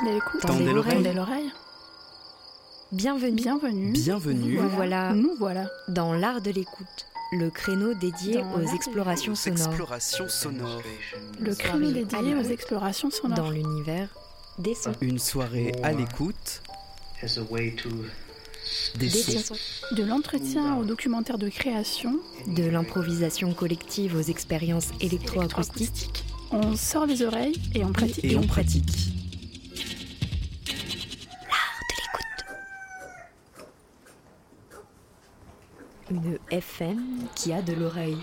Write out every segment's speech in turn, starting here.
de l'écoute. L'art de l'écoute. Tendez l'oreille. Tendez l'oreille. Bienvenue. Bienvenue. Bienvenue Nous voilà Nous voilà. dans l'art de l'écoute, le créneau dédié Dans aux explorations sonores explorations sonores. Le créneau dédié aux explorations sonores. dans l'univers des sons. Une soirée à l'écoute as a way to des Des sons. sons. De l'entretien au documentaire de création, De l'improvisation collective aux expériences électroacoustiques. on sort les oreilles et on pratique. Et on pratique. FM qui a de l'oreille.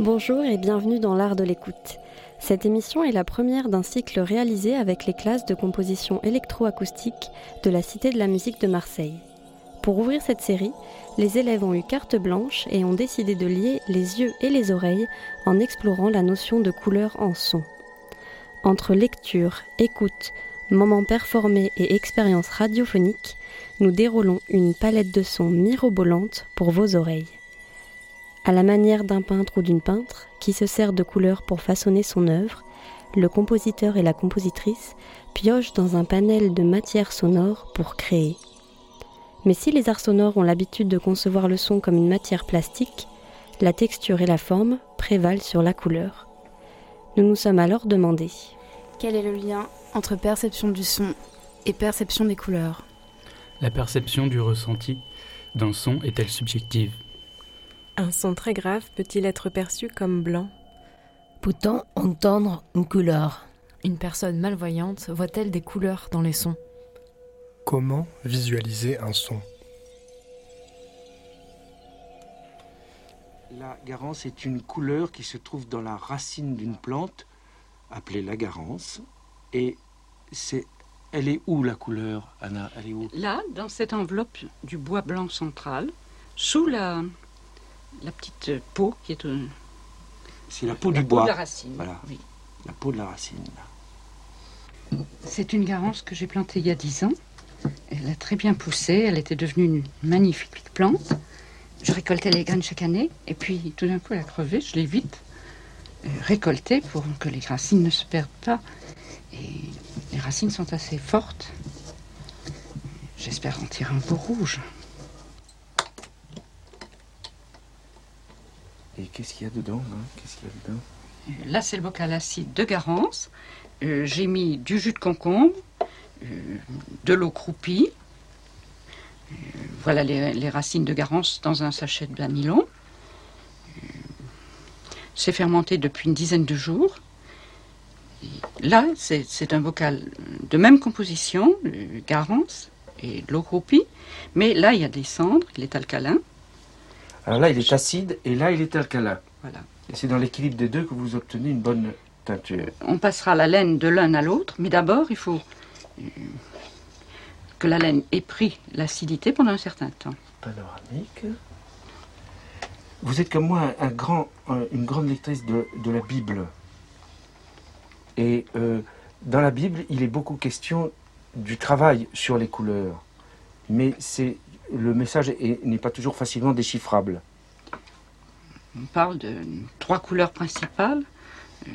Bonjour et bienvenue dans l'art de l'écoute. Cette émission est la première d'un cycle réalisé avec les classes de composition électroacoustique de la Cité de la musique de Marseille. Pour ouvrir cette série, les élèves ont eu carte blanche et ont décidé de lier les yeux et les oreilles en explorant la notion de couleur en son. Entre lecture, écoute, moments performés et expériences radiophoniques, nous déroulons une palette de sons mirobolante pour vos oreilles à la manière d'un peintre ou d'une peintre qui se sert de couleurs pour façonner son œuvre, le compositeur et la compositrice piochent dans un panel de matières sonores pour créer. Mais si les arts sonores ont l'habitude de concevoir le son comme une matière plastique, la texture et la forme prévalent sur la couleur. Nous nous sommes alors demandé Quel est le lien entre perception du son et perception des couleurs? La perception du ressenti d'un son est-elle subjective? Un son très grave peut-il être perçu comme blanc? Peut-on entendre une couleur? Une personne malvoyante voit-elle des couleurs dans les sons? Comment visualiser un son? La garance est une couleur qui se trouve dans la racine d'une plante appelée la garance. Et c'est, elle est où la couleur, Anna? Elle est où? Là, dans cette enveloppe du bois blanc central, sous la, la petite peau qui est euh, C'est la peau la du peau bois. de la racine. Voilà. oui. La peau de la racine. là. C'est une garance que j'ai plantée il y a dix ans. Elle a très bien poussé, elle était devenue une magnifique plante. Je récoltais les graines chaque année, et puis tout d'un coup elle a crevé, je l'ai vite euh, récoltée pour que les racines ne se perdent pas. Et les racines sont assez fortes. J'espère en tirer un beau rouge. Et qu'est-ce qu'il y a dedans hein? Qu'est-ce qu'il y a dedans? Euh, Là, c'est le bocal acide de Garance. Euh, J'ai mis du jus de concombre, de l'eau croupie. Euh, voilà les, les racines de Garance dans un sachet de banilon. Euh, C'est fermenté depuis une dizaine de jours. Là, c'est un bocal de même composition, euh, Garance et de l'eau croupie. Mais là, il y a des cendres, il est alcalin. Alors là, il est acide et là, il est alcalin. Voilà. Et c'est dans l'équilibre des deux que vous obtenez une bonne teinture. on passera la laine de l'un à l'autre, mais d'abord, il faut euh, que la laine ait pris l'acidité pendant un certain temps. panoramique. Vous êtes comme moi un, un grand, un- une grande lectrice de, de la Bible. Et euh, dans la Bible, il est beaucoup question du travail sur les couleurs. Mais c'est, le message est- n'est pas toujours facilement déchiffrable. On parle de trois couleurs principales euh,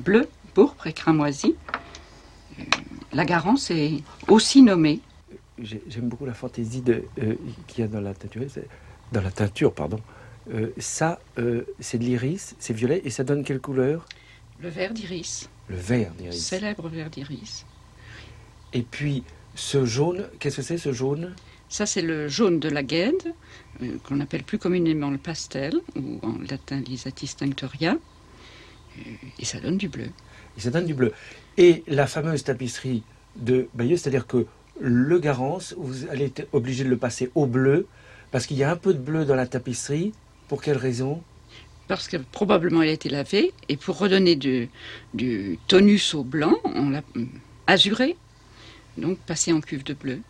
bleu, pourpre et cramoisi. La garance est aussi nommée. J'ai- J'aime beaucoup la fantaisie de, euh, qu'il y a dans la teinture. c'est- Dans la teinture, pardon. Euh, ça, euh, c'est de l'iris, c'est violet, et ça donne quelle couleur? Le vert d'iris, Le vert d'iris. célèbre vert d'iris. Et puis, ce jaune, qu'est-ce que c'est ce jaune? Ça, c'est le jaune de la guède, qu'on appelle plus communément le pastel, ou en latin l'isatis tinctoria. Euh, et ça donne du bleu. Et ça donne du bleu. Et la fameuse tapisserie de Bayeux, c'est-à-dire que le Garance, vous allez être obligé de le passer au bleu, parce qu'il y a un peu de bleu dans la tapisserie. Pour quelle raison? Parce que probablement elle a été lavée, et pour redonner du, du tonus au blanc, on l'a azuré, donc passé en cuve de bleu.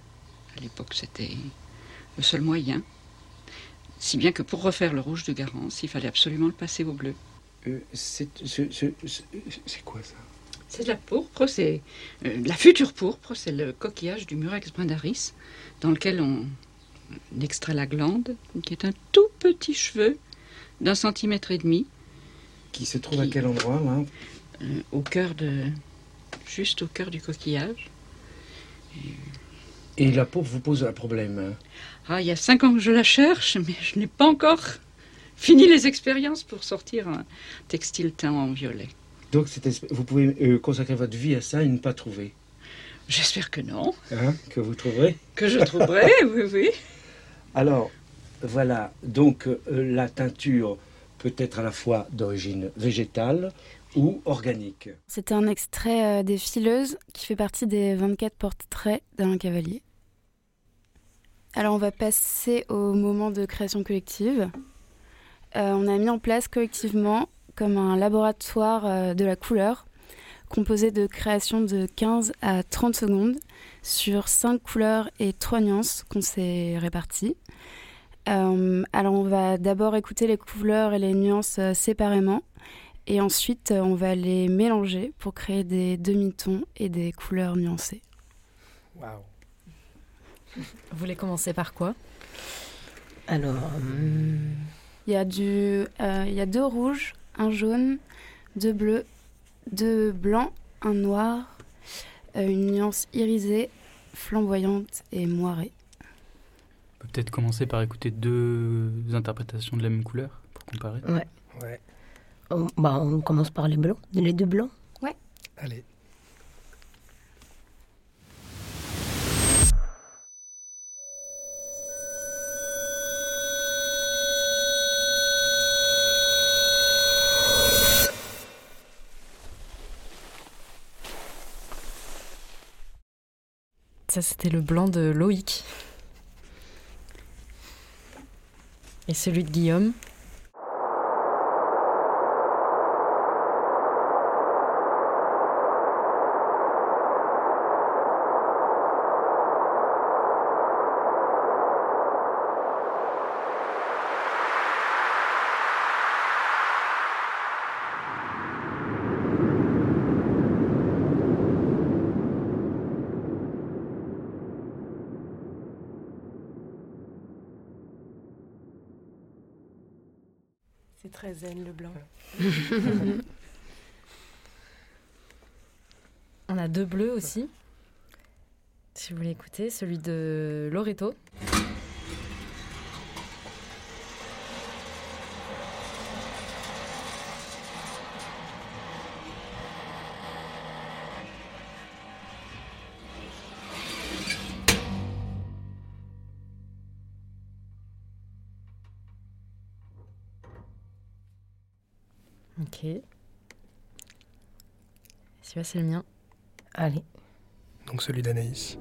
À l'époque, c'était le seul moyen. Si bien que pour refaire le rouge de Garance, il fallait absolument le passer au bleu. euh, c'est ce- ce- ce- c'est quoi ça? C'est de la pourpre, c'est euh, la future pourpre, c'est le coquillage du Murex brandaris, dans lequel on, on extrait la glande, qui est un tout petit cheveu d'un centimètre et demi, Qui se trouve à quel endroit là euh, au cœur de, juste au cœur du coquillage. Et la pourpre vous pose un problème. hein Ah, il y a cinq ans que je la cherche, mais je n'ai pas encore fini les expériences pour sortir un textile teint en violet. Donc vous pouvez euh, consacrer votre vie à ça et ne pas trouver. J'espère que non, Hein, que vous trouverez. que je trouverai, oui, oui. Alors, voilà, donc euh, la teinture peut être à la fois d'origine végétale ou organique. C'était un extrait euh, des Fileuses qui fait partie des 24 portraits d'Alain Cavalier. Alors on va passer au moment de création collective. Euh, on a mis en place collectivement comme un laboratoire euh, de la couleur composé de créations de 15 à 30 secondes sur 5 couleurs et 3 nuances qu'on s'est réparties. Euh, alors on va d'abord écouter les couleurs et les nuances euh, séparément et ensuite on va les mélanger pour créer des demi-tons et des couleurs nuancées. Waouh. Vous voulez commencer par quoi? Alors, hum, Il y a du, euh, il y a deux rouges, un jaune, deux bleus, deux blancs, un noir, euh, une nuance irisée, flamboyante et moirée. On peut peut-être commencer par écouter deux interprétations de la même couleur pour comparer. ouais. Ouais. On, bah, on commence par les blancs, les deux blancs. Allez. Ça, c'était le blanc de Loïc. Et celui de Guillaume. On a deux bleus aussi. Si vous voulez écouter, celui de Loreto. C'est le mien. Allez. Donc celui d'Anaïs.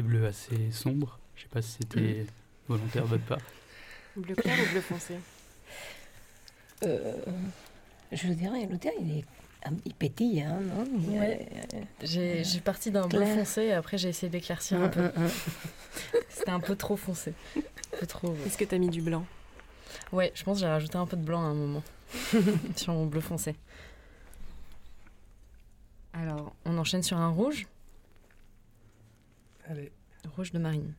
Des bleus assez sombres. Je sais pas si c'était volontaire de votre part. Bleu clair ou bleu foncé? Euh, je dirais, le tien, il est il pétille, hein, non? Ouais. euh, J'ai j'ai parti d'un bleu foncé et après j'ai essayé d'éclaircir un Hum, peu. hum. C'était un peu trop foncé. Un peu trop. Est-ce que t'as mis du blanc? Ouais, je pense que j'ai rajouté un peu de blanc à un moment sur mon bleu foncé. Alors, on enchaîne sur un rouge, Allez. rouge de marine.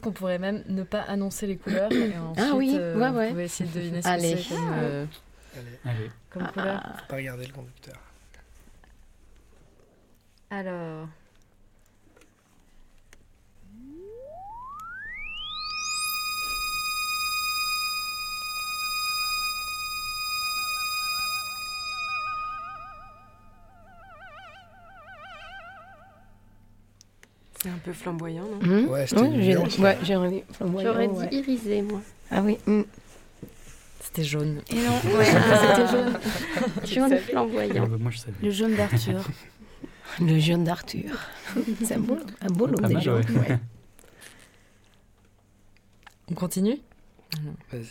Peut-être qu'on pourrait même ne pas annoncer les couleurs et ensuite Ah oui, euh, ouais, ouais. pouvez essayer de deviner ce Allez. que c'est comme, euh, Allez, Allez. comme Ah, couleur. faut pas regarder le conducteur. Alors. C'est un peu flamboyant, non Hmm Ouais, c'était ouais, j'aurais dit flamboyant, J'aurais ouais. dit irisé, moi. Ah oui. hmm. C'était jaune. Et non, Ouais, c'était jaune. Jaune Ouais, flamboyant. bah, moi, je savais. Le jaune d'Arthur. Le jaune d'Arthur. C'est un beau, un beau déjà. ouais. ouais. On continue? Vas-y.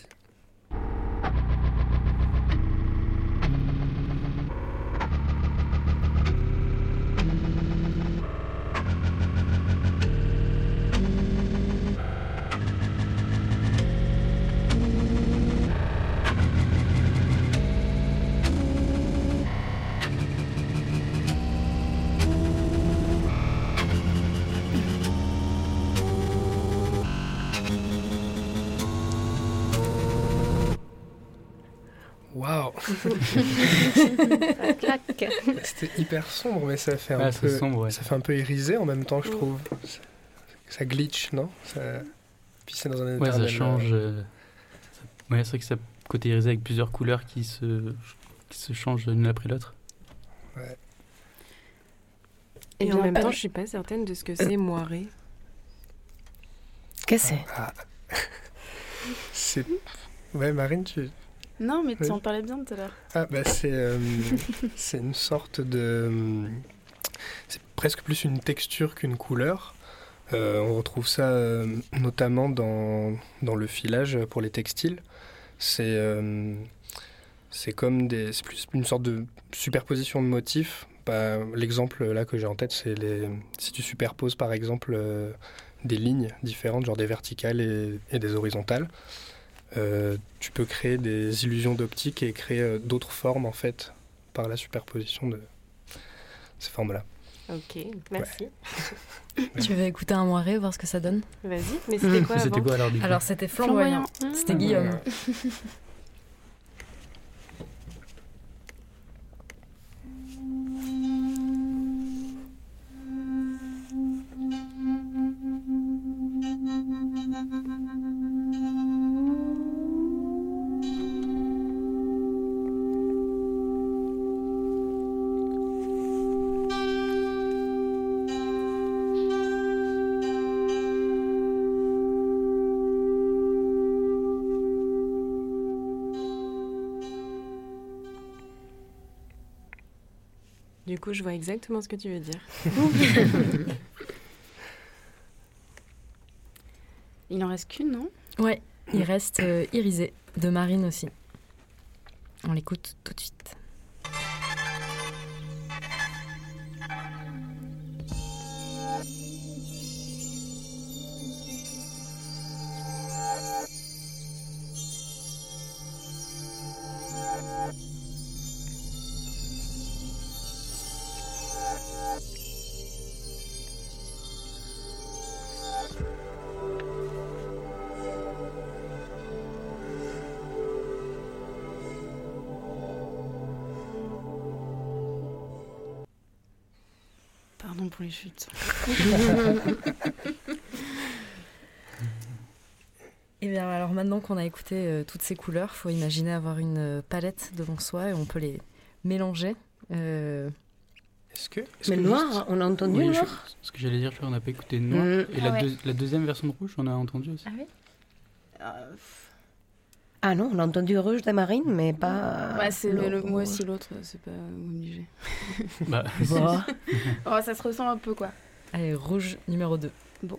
C'était hyper sombre, mais ça fait un Ah, peu, sombre, ouais. ça fait un peu irisé en même temps, je trouve. Ça, ça glitch, non? Ça... Puis c'est dans un Ouais, ça change. euh, euh, Ouais, c'est vrai que ça côté irisé avec plusieurs couleurs qui se, qui se changent l'une après l'autre. ouais. Et en même pas- temps, je suis pas certaine de ce que c'est moiré. Qu'est-ce que c'est? Ah. C'est. Ouais, Marine, tu. Non, mais tu Oui. en parlais bien tout à l'heure. Ah, bah, c'est. euh, c'est une sorte de. C'est presque plus une texture qu'une couleur. Euh, on retrouve ça euh, notamment dans, dans le filage pour les textiles. C'est. euh, c'est comme des. C'est plus une sorte de superposition de motifs. Bah, L'exemple là que j'ai en tête, c'est les. Si tu superposes par exemple euh, des lignes différentes, genre des verticales et, et des horizontales, euh, tu peux créer des illusions d'optique et créer euh, d'autres formes en fait par la superposition de ces formes-là. Ok, merci. Tu veux écouter un moiré, voir ce que ça donne? Vas-y, mais c'était quoi avant? quoi alors Alors c'était flamboyant. Flamboyant. C'était Ah. Guillaume. Coup, je vois exactement ce que tu veux dire. Il en reste qu'une, non? Ouais, il reste euh, Irisé de Marine aussi. On l'écoute tout de suite. Chutes. Et bien alors maintenant qu'on a écouté euh, toutes ces couleurs, faut imaginer avoir une euh, palette devant soi et on peut les mélanger. Euh, Est-ce que. Mais que noir, juste- on a entendu Oui, je- noir ce que j'allais dire, je crois qu'on n'a pas écouté noir. Mm. Et la, Ah ouais. deux- la deuxième version de rouge, on a entendu aussi. Ah oui Ah non, on a entendu rouge de Marine, mais pas. Ouais, c'est le- moi aussi l'autre, c'est pas obligé. Bah, Bah, Oh, ça se ressent un peu quoi. allez, rouge numéro 2. Mhm.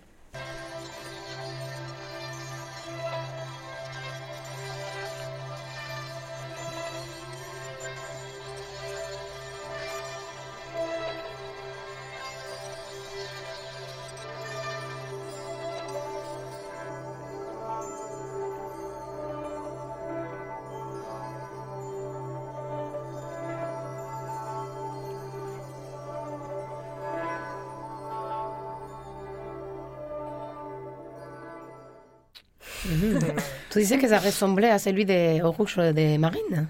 Tu disais que ça ressemblait à celui des au rouge des marines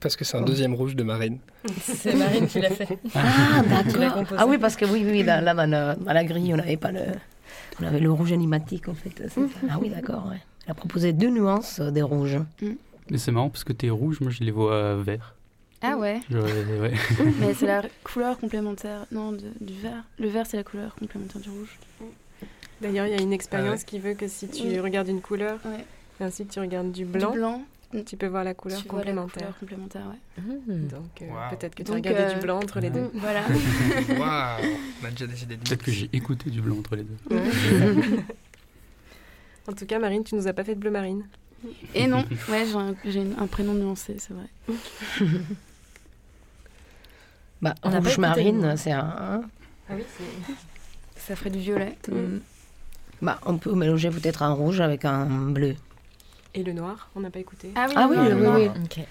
Parce que c'est un deuxième rouge de Marine. C'est Marine qui l'a fait. Ah, d'accord. Ah oui, parce que oui, oui, là, là, dans, la, dans la grille, on n'avait pas le. On avait le rouge animatique, en fait. ça. Ah oui, d'accord, ouais. Elle a proposé deux nuances euh, des rouges. Mais c'est marrant parce que t'es rouge, moi je les vois euh, verts. Ah ouais ouais. Mais c'est la couleur complémentaire. Non, de- du vert. Le vert, c'est la couleur complémentaire du rouge. D'ailleurs, il y a une expérience Ah ouais. qui veut que si tu Oui. regardes une couleur, et ensuite tu regardes du blanc, blanc, tu peux voir la couleur tu vois la complémentaire. couleur complémentaire, ouais. Donc euh, Wow. peut-être que tu as regardé euh, du blanc entre les deux. Voilà. Waouh On a déjà décidé de Peut-être que j'ai écouté du blanc entre les deux. Ouais. en tout cas, Marine, tu nous as pas fait de bleu marine. Et non, ouais, j'ai un, j'ai une- un prénom nuancé, c'est vrai. Bah, On rouge marine, c'est un. Ah oui, Ça ferait du violet. Mm. Bah, on peut mélanger peut-être un rouge avec un bleu. Et le noir, on n'a pas écouté. Ah oui, Ah oui, le oui, noir. oui. Ok.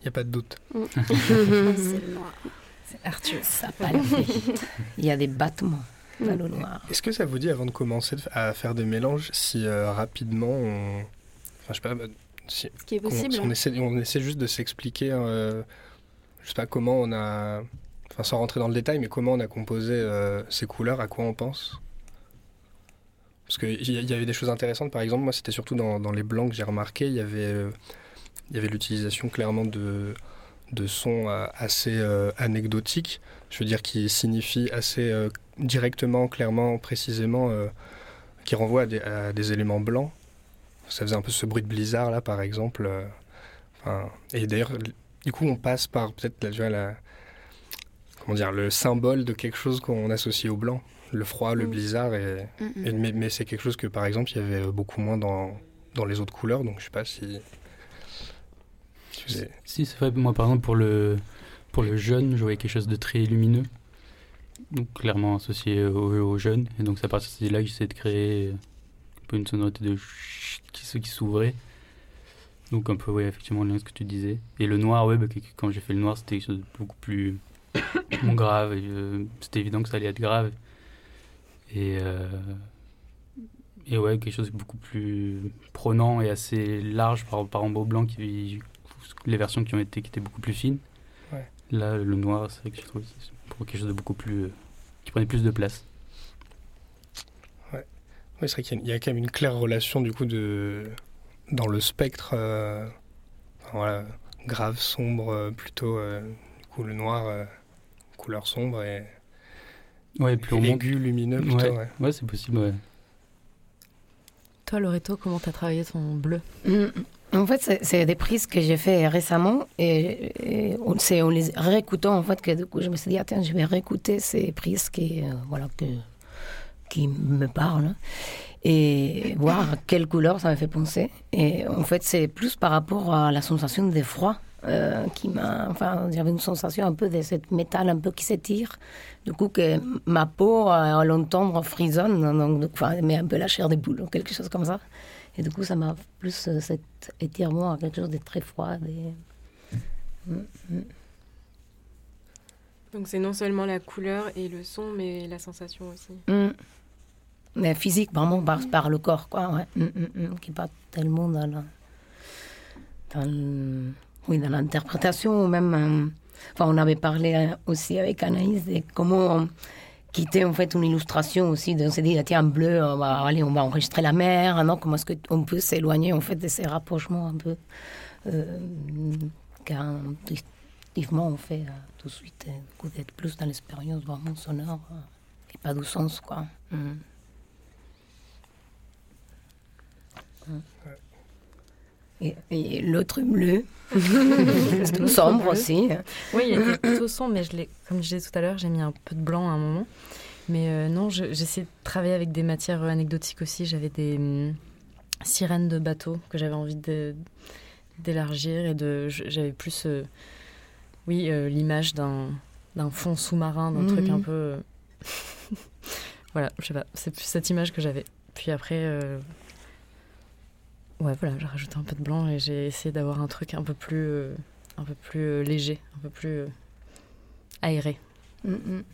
Il n'y a pas de doute. c'est le noir. Arthur. Ça palpite. Il y a des battements dans le noir. Est-ce que ça vous dit, avant de commencer à faire des mélanges, si euh, rapidement on. Enfin, je sais pas. bah, Si, Ce qui est possible. si on, essaie, on essaie juste de s'expliquer, euh, je sais pas comment on a. Enfin, sans rentrer dans le détail, mais comment on a composé euh, ces couleurs, à quoi on pense? Parce qu'il y, y avait des choses intéressantes, par exemple, moi c'était surtout dans, dans les blancs que j'ai remarqué, il y avait, euh, il y avait l'utilisation clairement de, de sons euh, assez euh, anecdotiques, je veux dire qui signifient assez euh, directement, clairement, précisément, qui renvoient à des, à des éléments blancs. Ça faisait un peu ce bruit de blizzard là, par exemple. enfin, et d'ailleurs, du coup, on passe par peut-être la, comment dire, le symbole de quelque chose qu'on associe au blanc, le froid, le Mm. blizzard. Et, Mm, mm. et- mais mais c'est quelque chose que, par exemple, il y avait beaucoup moins dans, dans les autres couleurs. Donc, je sais pas si. Si c'est vrai, moi par exemple pour le, pour le jeune, je voyais quelque chose de très lumineux, donc clairement associé au, au jeune, et donc c'est à partir de là que j'essaie de créer un peu une sonorité de qui, qui s'ouvrait. Donc un peu, effectivement, le lien ce que tu disais. Et le noir, ouais, bah, quand j'ai fait le noir, c'était quelque chose de beaucoup plus grave, euh, c'était évident que ça allait être grave. Et, euh, et ouais, quelque chose de beaucoup plus prenant et assez large par rapport au blanc qui, les versions qui ont été qui étaient beaucoup plus fines. Ouais. Là, le noir, c'est vrai que je trouve que c'est pour quelque chose de beaucoup plus euh, qui prenait plus de place. Oui, c'est vrai qu'il y a- il y, a quand même une claire relation du coup de dans le spectre, euh, enfin, voilà, grave, sombre, euh, plutôt euh, du coup le noir, euh, couleur sombre et, Ouais, plus on et monte. aigu, lumineux plutôt. Ouais, ouais. ouais, c'est possible. Ouais. Toi, Loreto, comment t'as travaillé ton bleu? Mm. En fait, c'est- des prises que j'ai fait récemment et, c'est en les réécoutant en fait que du coup je me suis dit attends je vais réécouter ces prises qui euh, voilà qui me parlent et voir quelle couleur ça me fait penser. Et en fait c'est plus par rapport à la sensation de froid euh, qui m'a enfin j'avais une sensation un peu de cette métal un peu qui s'étire. Du coup que ma peau à l'entendre frisonne donc, enfin, met un peu la chair des boules ou quelque chose comme ça et du coup, ça m'a plus euh, cet étirement à quelque chose de très froid. et- Mm, mm. Donc c'est non seulement la couleur et le son, mais la sensation aussi. Mm. Mais physique, vraiment par, par le corps, quoi. Ouais. Mm, qui pas tellement dans la, dans le- oui, dans l'interprétation, ou même. euh, enfin, on avait parlé euh, aussi avec Anaïs de comment quitter en fait une illustration aussi. De, dit, ah, tiens, bleu, on va, allez, on va enregistrer la mer. Non, comment est-ce qu'on peut s'éloigner en fait de ces rapprochements un peu euh, qu'intuitivement on fait euh, tout de suite, euh, d'être plus dans l'expérience vraiment sonore euh, et pas du sens, quoi. Mm. Mm. Et, et l'autre bleu, c'est sombre Bleu. aussi. Oui, il était plutôt sombre, mais je comme je disais tout à l'heure, j'ai mis un peu de blanc à un moment. Mais euh, non, je- j'essaie de travailler avec des matières euh, anecdotiques aussi. J'avais des hum, sirènes de bateaux que j'avais envie d'élargir et de, je- j'avais plus, euh, oui, euh, l'image d'un, fond sous-marin, d'un Mhm. truc un peu euh, voilà, je sais pas, c'est plus cette image que j'avais. Puis après, ouais, voilà, j'ai rajouté un peu de blanc et j'ai essayé d'avoir un truc un peu plus, euh, un peu plus euh, léger, un peu plus euh, aéré. Mm, mm.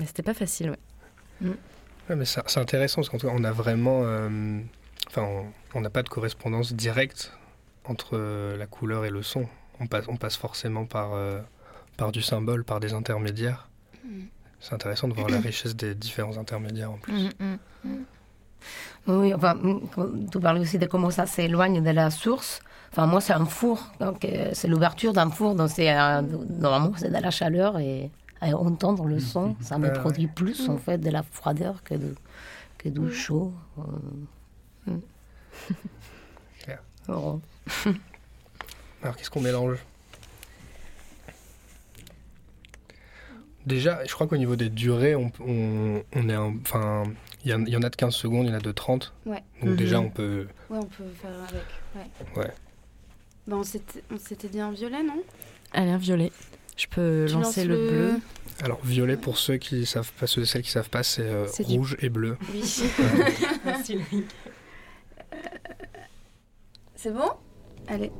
Mais c'était pas facile, ouais. Ouais, mais c'est intéressant parce qu'en tout cas, on a vraiment. Enfin, on- on n'a pas de correspondance directe entre euh, la couleur et le son. On passe, on passe forcément par, euh, par du symbole, par des intermédiaires. Mm. C'est intéressant de voir la richesse des différents intermédiaires en plus. Mm, mm, mm. Oui, enfin, mm, tu parlais aussi de comment ça s'éloigne de la source. Enfin, moi, c'est un four. Donc, euh, c'est l'ouverture d'un four. Donc, c'est un- normalement, c'est de la chaleur et à entendre le son, ça me ouais. produit plus, en fait, de la froideur que, de, que du chaud. Euh, mm. Oh. Alors, qu'est-ce qu'on mélange? Déjà, je crois qu'au niveau des durées, on, on, on est un- Enfin, il y, en- il y en a de 15 secondes, il y en a de 30. Ouais. Donc, déjà, Mhm. on peut. Ouais, on peut faire avec. Ouais. Ouais. Bah, on s'était on s'était dit un violet, non? Allez, un violet. Je peux Tu lancer le le- bleu. Alors, violet, pour ceux qui savent pas, ceux et celles qui savent pas, c'est euh, rouge et bleu. Oui. Merci, C'est bon? Allez.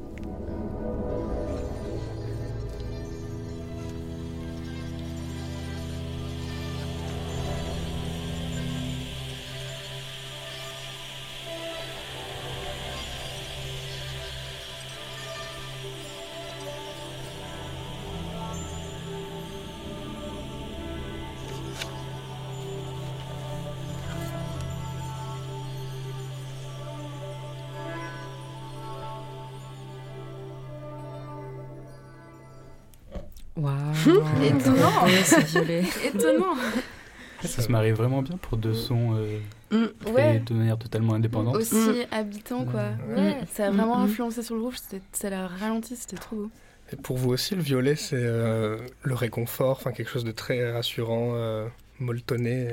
Étonnant. Violet. Étonnant. Ça se marie vraiment bien pour deux sons euh, Mm, ouais. de manière totalement indépendante. Aussi Mm. habitant, quoi. Ouais. Ouais, ça a vraiment Mm, mm. influencé sur le rouge. c'était- Ça l'a ralenti, c'était trop beau. Et pour vous aussi, le violet, c'est euh, le réconfort, enfin quelque chose de très rassurant, euh, molletonné.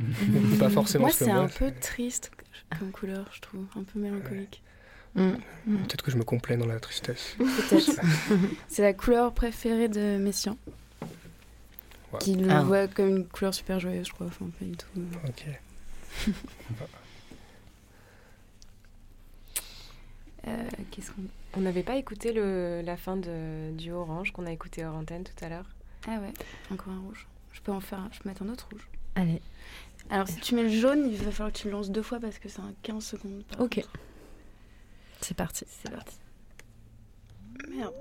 euh, pas forcément Moi, ce que c'est un peu triste comme couleur, je trouve. Un peu mélancolique. Mm. Peut-être que je me complais dans la tristesse. Peut-être. c'est la couleur préférée de Messiaen. Wow. Qui le Ah. voit comme une couleur super joyeuse, je crois. Enfin, pas du tout. Ok. Euh, Qu'est-ce qu'on. On n'avait pas écouté le, la fin de, du orange qu'on a écouté hors antenne tout à l'heure. Ah ouais, encore un rouge. Je peux en faire un... Je peux mettre un autre rouge. Allez. Alors, si tu mets le jaune, il va falloir que tu le lances deux fois parce que c'est un 15 secondes. par Ok. contre. C'est parti. C'est parti. Merde.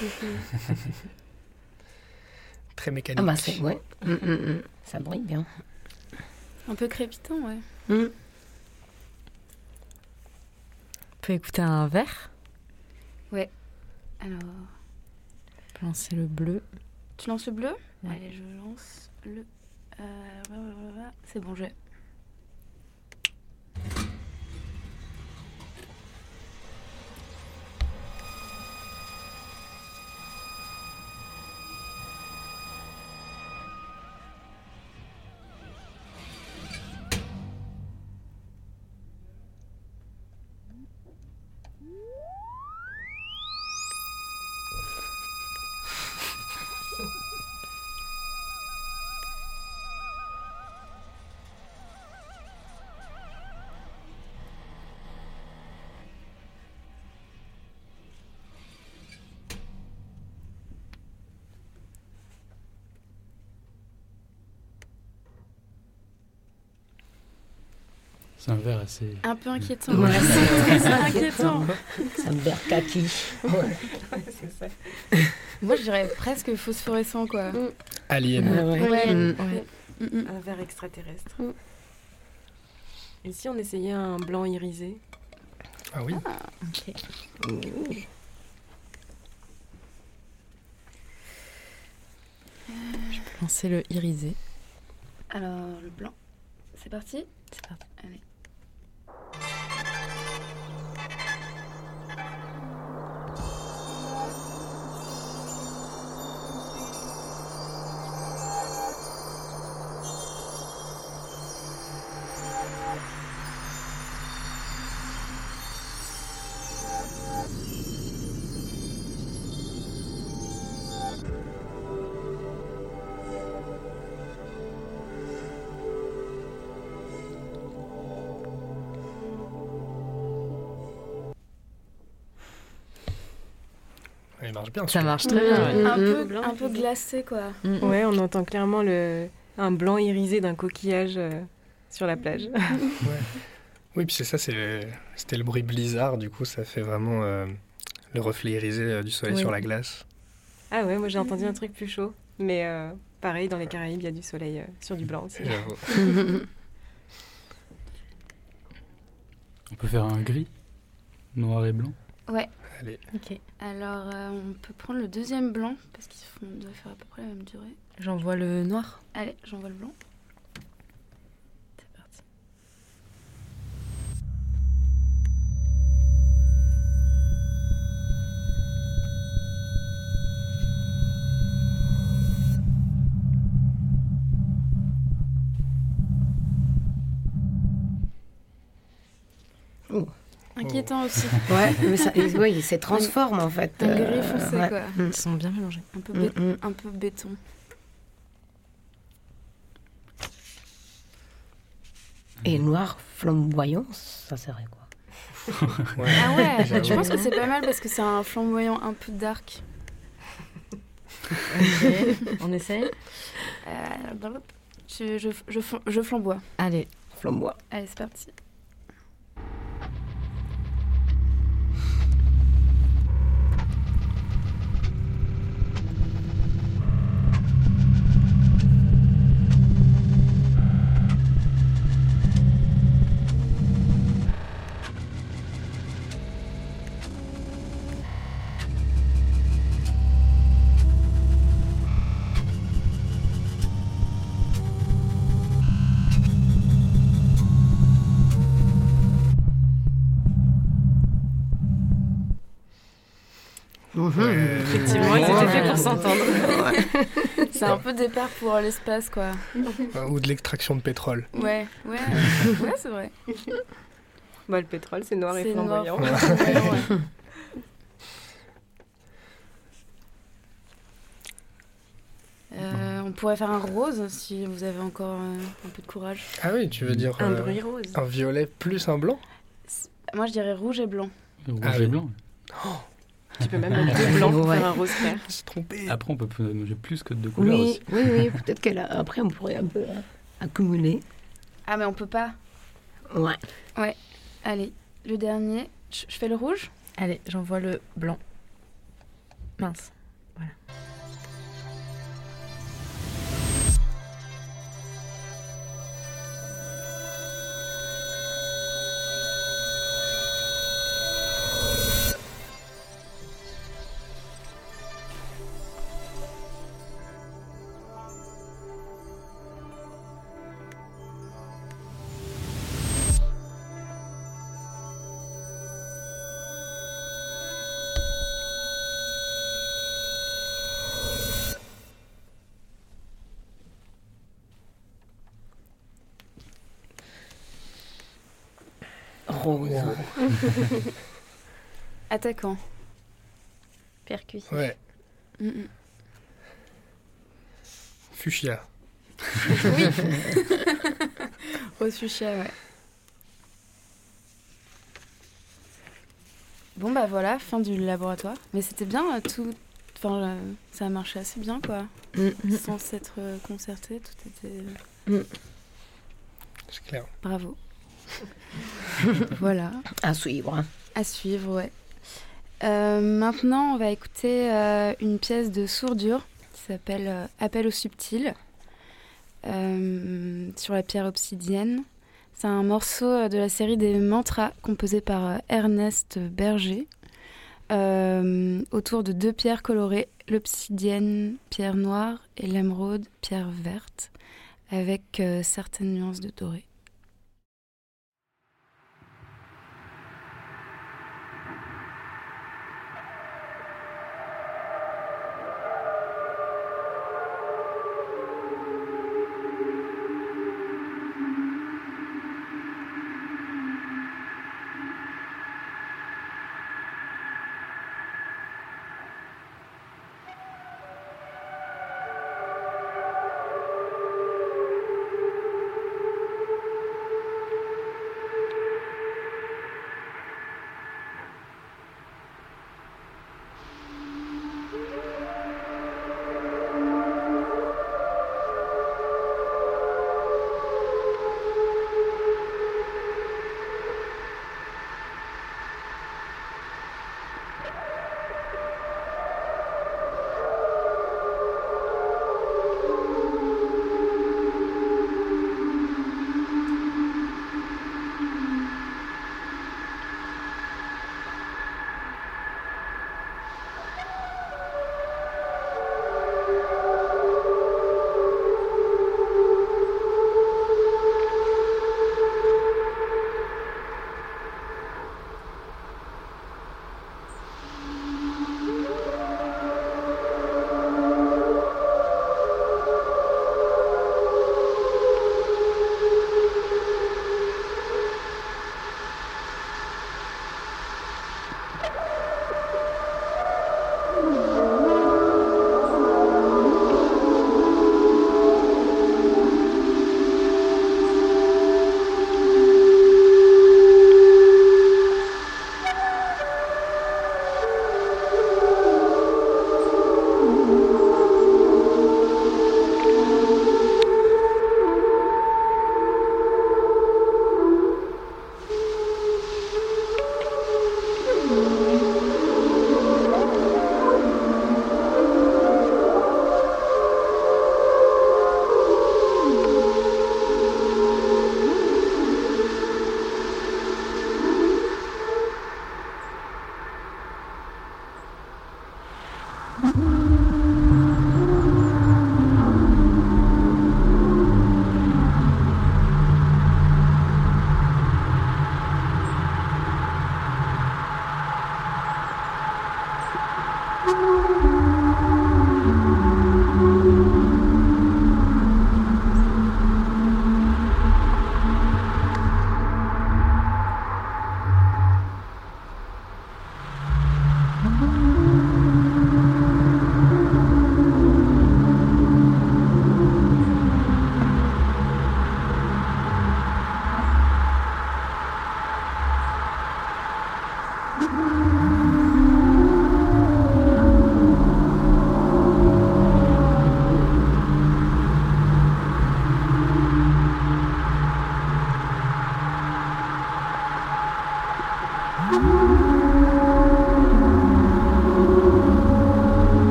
Très mécanique. Ah bah c'est, ouais. Mm, mm, mm. Ça brille bien. Un peu crépitant, ouais. On peut écouter un vert. Alors, On peut lancer le bleu. tu lances le bleu? Ouais. Allez, je lance le. euh. C'est bon, j'ai. C'est un verre assez. Un peu inquiétant. Ouais, c'est c'est très inquiétant. Ça me vert kaki. Moi, je dirais presque phosphorescent, quoi. Alien. Ah ouais. Ouais. Mm. Ouais. Mm, mm. Un verre extraterrestre. Et si on essayait un blanc irisé? Ah oui. Ok. Je peux lancer le irisé. Alors, le blanc. C'est parti? C'est parti. Allez. Marche bien. Ça marche très bien. ouais. un, peu, Blanc un peu irisé. glacé, quoi. Mm. Ouais, on entend clairement le, un blanc irisé d'un coquillage euh, sur la plage. Oui, puis c'est ça, c'est le- c'était le bruit blizzard, du coup, ça fait vraiment euh, le reflet irisé euh, du soleil Oui. sur la glace. Ah ouais, moi j'ai entendu un truc plus chaud. Mais euh, pareil, dans les Caraïbes, il y a du soleil euh, sur du blanc aussi. J'avoue. On peut faire un gris, noir et blanc? Ouais. Allez, Ok. Alors, euh, on peut prendre le deuxième blanc, parce qu'ils font- doivent faire à peu près la même durée. J'envoie le noir. Allez, j'envoie le blanc. Inquiétant aussi. Ouais, mais ça, oui, il se transforme en fait. Un gris euh, foncé, ouais. quoi. Mm. Ils sont bien mélangés. Un peu, Mm, bé- mm. un peu béton. Et noir flamboyant, ça serait quoi Ouais, Ah ouais, j'avoue. je pense que c'est pas mal parce que c'est un flamboyant un peu dark. On essaye Euh, je, je, je, je flamboie. Allez. Flamboie. Allez, c'est parti. C'est un peu départ pour l'espace, quoi. Euh, Ou de l'extraction de pétrole. Ouais, ouais, ouais, c'est vrai. Bah, le pétrole, c'est noir et noir, flamboyant. ouais. Euh, on pourrait faire un rose si vous avez encore euh, un peu de courage. Ah oui, tu veux dire Un euh, bruit rose. un violet plus un blanc? Moi, je dirais rouge et blanc. Rouge Ah et oui. blanc. Tu peux même mettre deux blancs pour Ouais. faire un rose clair. Je suis trompé. Après, on peut mélanger plus que deux couleurs Oui, aussi. oui, oui, peut-être qu'après on pourrait un peu euh, accumuler. Ah, mais on peut pas. Ouais. Allez, le dernier. Je fais le rouge? Allez, j'envoie le blanc. Mince. Attaquant. Percussif. Ouais, Mm, mm. fuchsia. Rose fuchsia, ouais. Bon, bah voilà, fin du laboratoire. Mais c'était bien, euh, tout. Enfin, euh, ça a marché assez bien, quoi. Mm. Sans s'être euh, concerté, tout était. C'est clair. Bravo. voilà. À suivre. À suivre, ouais. Euh, maintenant, on va écouter euh, une pièce de sourdure qui s'appelle euh, Appel au subtil sur la pierre obsidienne. C'est un morceau de la série des mantras composé par Ernest Berger autour de deux pierres colorées, l'obsidienne, pierre noire, et l'émeraude, pierre verte, avec certaines nuances de doré.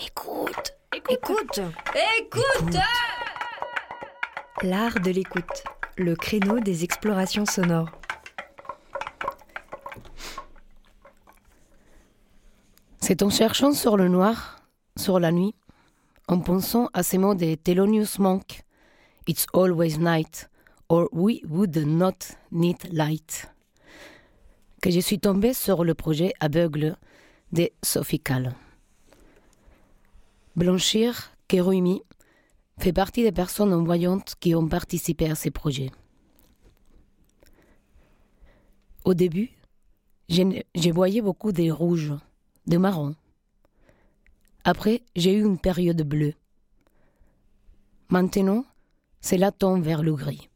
Écoute, écoute, écoute. L'art de l'écoute, le créneau des explorations sonores. C'est en cherchant sur le noir, sur la nuit, en pensant à ces mots de Thelonious Monk, It's always night, or we would not need light, que je suis tombée sur le projet aveugle de Sophie Kahl. Blanchir Kéroumi fait partie des personnes non-voyantes qui ont participé à ces projets. Au début, je voyais beaucoup de rouge, de marron. Après, j'ai eu une période bleue. Maintenant, là tend vers le gris.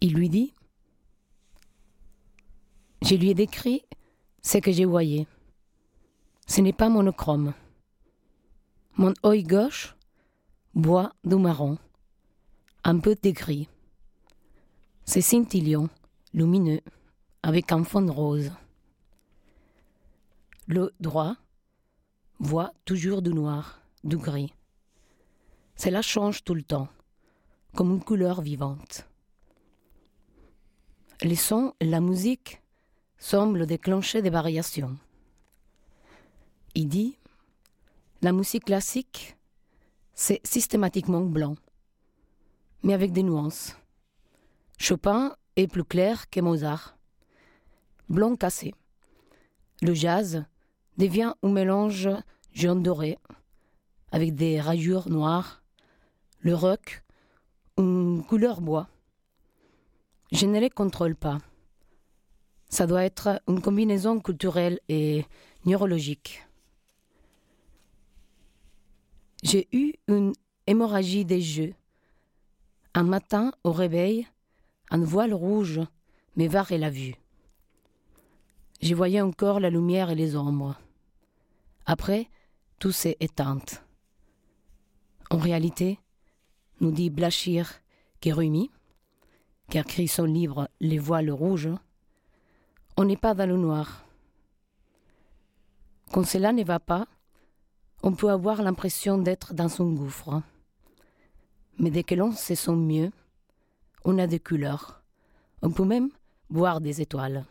Il lui dit Je lui ai décrit ce que j'ai voyé. Ce n'est pas monochrome. Mon œil gauche boit du marron, un peu de gris. C'est scintillant, lumineux, avec un fond rose. Le droit voit toujours du noir, du gris. Cela change tout le temps, comme une couleur vivante. Les sons la musique semblent déclencher des variations. Il dit La musique classique, c'est systématiquement blanc, mais avec des nuances. Chopin est plus clair que Mozart. Blanc cassé. Le jazz devient un mélange jaune doré, avec des rayures noires. Le rock, une couleur bois. je ne les contrôle pas. Ça doit être une combinaison culturelle et neurologique. J'ai eu une hémorragie des yeux. Un matin, au réveil, un voile rouge m'évarait la vue. J'y voyais encore la lumière et les ombres. Après, tout s'est éteint. En réalité, nous dit Blachir Kerumi, qui a écrit son livre Les voiles rouges, on n'est pas dans le noir. Quand cela ne va pas, on peut avoir l'impression d'être dans un gouffre. Mais dès que l'on se sent mieux, on a des couleurs. On peut même voir des étoiles.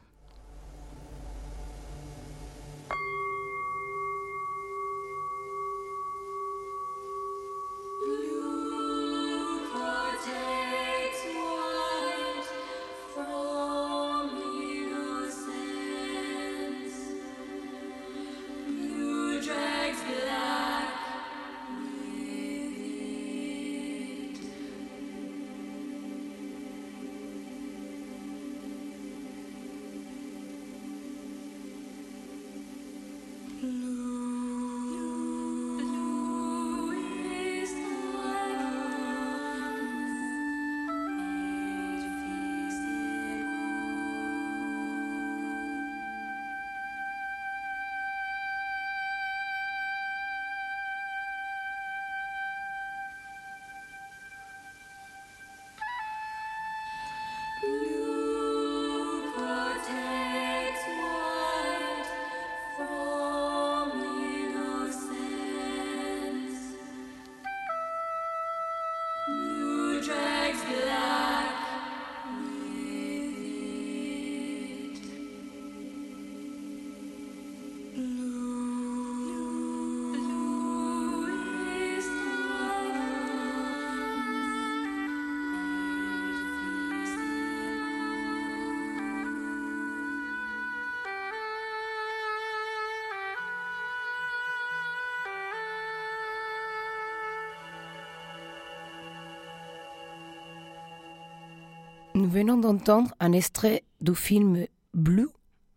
Nous venons d'entendre un extrait du film Blue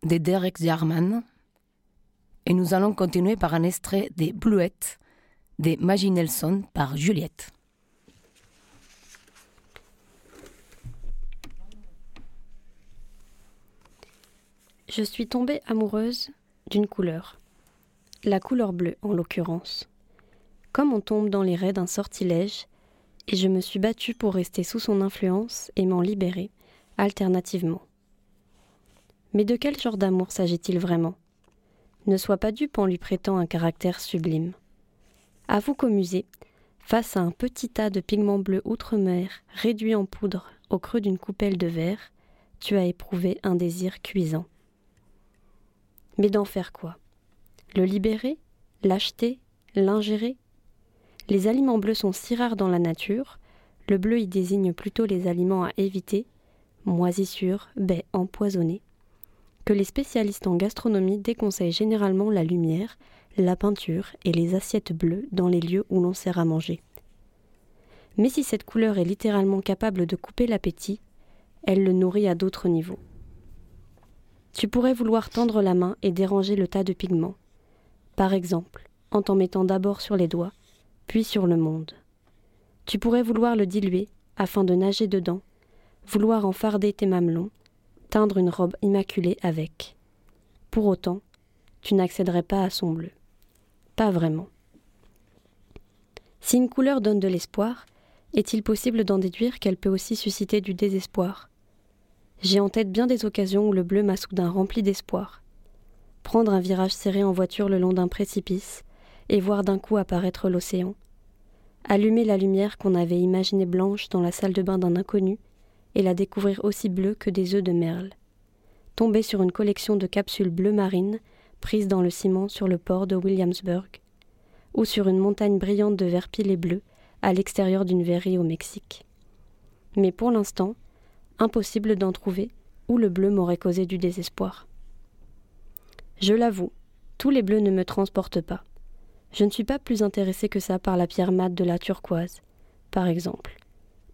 de Derek Jarman et nous allons continuer par un extrait des Bluettes de Maggie Nelson par Juliette. Je suis tombée amoureuse d'une couleur. La couleur bleue, en l'occurrence. Comme on tombe dans les raies d'un sortilège, et je me suis battue pour rester sous son influence et m'en libérer, alternativement. Mais de quel genre d'amour s'agit-il vraiment? Ne sois pas dupe en lui prêtant un caractère sublime. Avoue qu'au musée, face à un petit tas de pigments bleus outre-mer réduits en poudre au creux d'une coupelle de verre, tu as éprouvé un désir cuisant. Mais d'en faire quoi? Le libérer? L'acheter? L'ingérer? Les aliments bleus sont si rares dans la nature, le bleu y désigne plutôt les aliments à éviter, moisissures, baies empoisonnées, que les spécialistes en gastronomie déconseillent généralement la lumière, la peinture et les assiettes bleues dans les lieux où l'on sert à manger. Mais si cette couleur est littéralement capable de couper l'appétit, elle le nourrit à d'autres niveaux. Tu pourrais vouloir tendre la main et déranger le tas de pigments. Par exemple, en t'en mettant d'abord sur les doigts, puis sur le monde. Tu pourrais vouloir le diluer afin de nager dedans, vouloir en farder tes mamelons, teindre une robe immaculée avec. Pour autant, tu n'accéderais pas à son bleu. Pas vraiment. Si une couleur donne de l'espoir, est-il possible d'en déduire qu'elle peut aussi susciter du désespoir? J'ai en tête bien des occasions où le bleu m'a soudain rempli d'espoir. Prendre un virage serré en voiture le long d'un précipice et voir d'un coup apparaître l'océan. Allumer la lumière qu'on avait imaginée blanche dans la salle de bain d'un inconnu et la découvrir aussi bleue que des œufs de merle. Tomber sur une collection de capsules bleues marines prises dans le ciment sur le port de Williamsburg, ou sur une montagne brillante de verre pilé bleu à l'extérieur d'une verrerie au Mexique. Mais pour l'instant, impossible d'en trouver où le bleu m'aurait causé du désespoir. Je l'avoue, tous les bleus ne me transportent pas. Je ne suis pas plus intéressée que ça par la pierre mate de la turquoise, par exemple,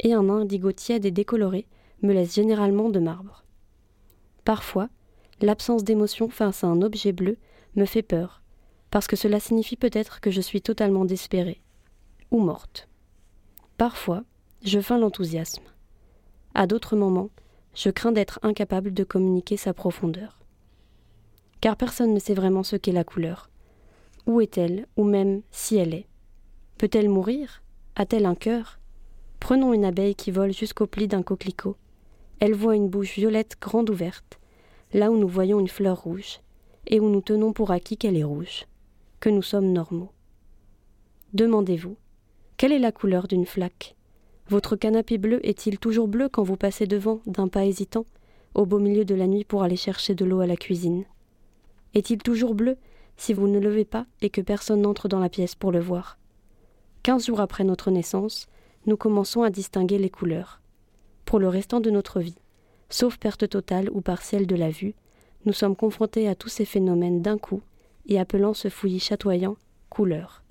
et un indigo tiède et décoloré me laisse généralement de marbre. Parfois, l'absence d'émotion face à un objet bleu me fait peur, parce que cela signifie peut-être que je suis totalement désespérée, ou morte. Parfois, je feins l'enthousiasme. À d'autres moments, je crains d'être incapable de communiquer sa profondeur. Car personne ne sait vraiment ce qu'est la couleur. Où est-elle, ou même si elle est? Peut-elle mourir? A-t-elle un cœur? Prenons une abeille qui vole jusqu'au pli d'un coquelicot. Elle voit une bouche violette grande ouverte, là où nous voyons une fleur rouge, et où nous tenons pour acquis qu'elle est rouge, que nous sommes normaux. Demandez-vous, quelle est la couleur d'une flaque? Votre canapé bleu est-il toujours bleu quand vous passez devant, d'un pas hésitant, au beau milieu de la nuit pour aller chercher de l'eau à la cuisine? Est-il toujours bleu si vous ne levez pas et que personne n'entre dans la pièce pour le voir Quinze jours après notre naissance, nous commençons à distinguer les couleurs. Pour le restant de notre vie, sauf perte totale ou partielle de la vue, nous sommes confrontés à tous ces phénomènes d'un coup et appelant ce fouillis chatoyant couleur.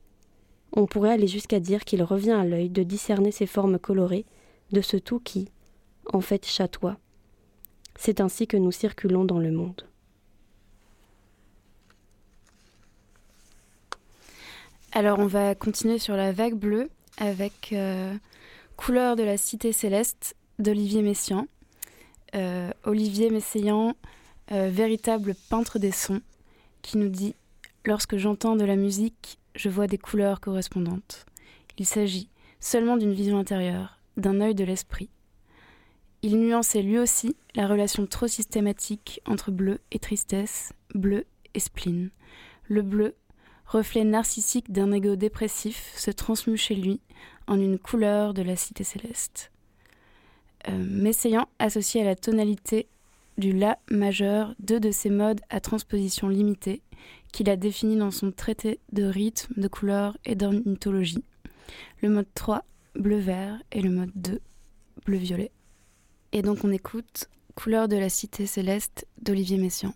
On pourrait aller jusqu'à dire qu'il revient à l'œil de discerner ces formes colorées de ce tout qui, en fait, chatoie. C'est ainsi que nous circulons dans le monde. Alors on va continuer sur la vague bleue avec euh, Couleur de la cité céleste d'Olivier Messiaen. Euh, Olivier Messiaen, euh, véritable peintre des sons, qui nous dit Lorsque j'entends de la musique, je vois des couleurs correspondantes. Il s'agit seulement d'une vision intérieure, d'un œil de l'esprit. Il nuançait lui aussi la relation trop systématique entre bleu et tristesse, bleu et spleen. Le bleu reflet narcissique d'un ego dépressif, se transmue chez lui en une couleur de la cité céleste. Euh, Messiaen associe à la tonalité du La majeur deux de ces modes à transposition limitée qu'il a définis dans son traité de rythme, de couleur et d'ornithologie. Le mode 3, bleu-vert, et le mode 2, bleu-violet. Et donc on écoute Couleur de la cité céleste d'Olivier Messiaen.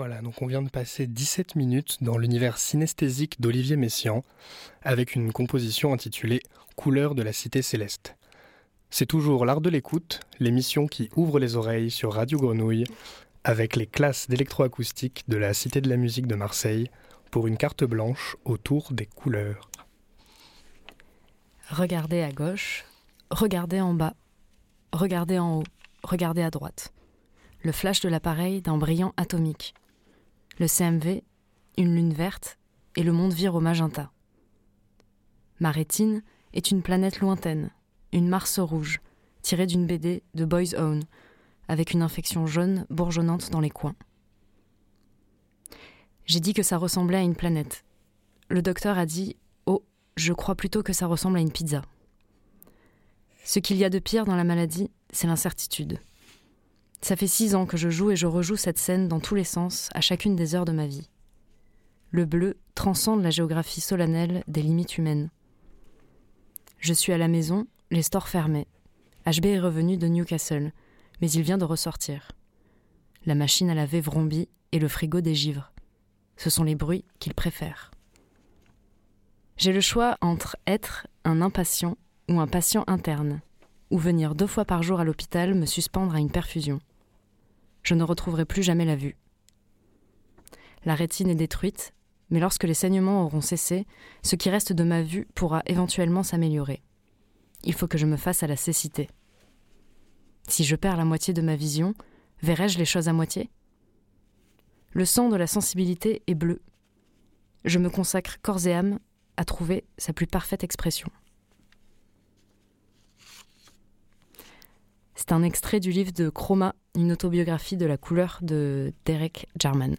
Voilà, donc on vient de passer 17 minutes dans l'univers synesthésique d'Olivier Messiaen avec une composition intitulée Couleurs de la cité céleste. C'est toujours l'art de l'écoute, l'émission qui ouvre les oreilles sur Radio Grenouille avec les classes d'électroacoustique de la Cité de la musique de Marseille pour une carte blanche autour des couleurs. Regardez à gauche, regardez en bas, regardez en haut, regardez à droite. Le flash de l'appareil d'un brillant atomique le CMV, une lune verte et le monde vire au magenta. Ma rétine est une planète lointaine, une Mars rouge, tirée d'une BD de Boys Own, avec une infection jaune bourgeonnante dans les coins. J'ai dit que ça ressemblait à une planète. Le docteur a dit Oh, je crois plutôt que ça ressemble à une pizza. Ce qu'il y a de pire dans la maladie, c'est l'incertitude. Ça fait six ans que je joue et je rejoue cette scène dans tous les sens, à chacune des heures de ma vie. Le bleu transcende la géographie solennelle des limites humaines. Je suis à la maison, les stores fermés. HB est revenu de Newcastle, mais il vient de ressortir. La machine à laver vrombit et le frigo dégivre. Ce sont les bruits qu'il préfère. J'ai le choix entre être un impatient ou un patient interne, ou venir deux fois par jour à l'hôpital me suspendre à une perfusion je ne retrouverai plus jamais la vue. La rétine est détruite, mais lorsque les saignements auront cessé, ce qui reste de ma vue pourra éventuellement s'améliorer. Il faut que je me fasse à la cécité. Si je perds la moitié de ma vision, verrai-je les choses à moitié? Le sang de la sensibilité est bleu. Je me consacre corps et âme à trouver sa plus parfaite expression. C'est un extrait du livre de Chroma, une autobiographie de la couleur de Derek Jarman.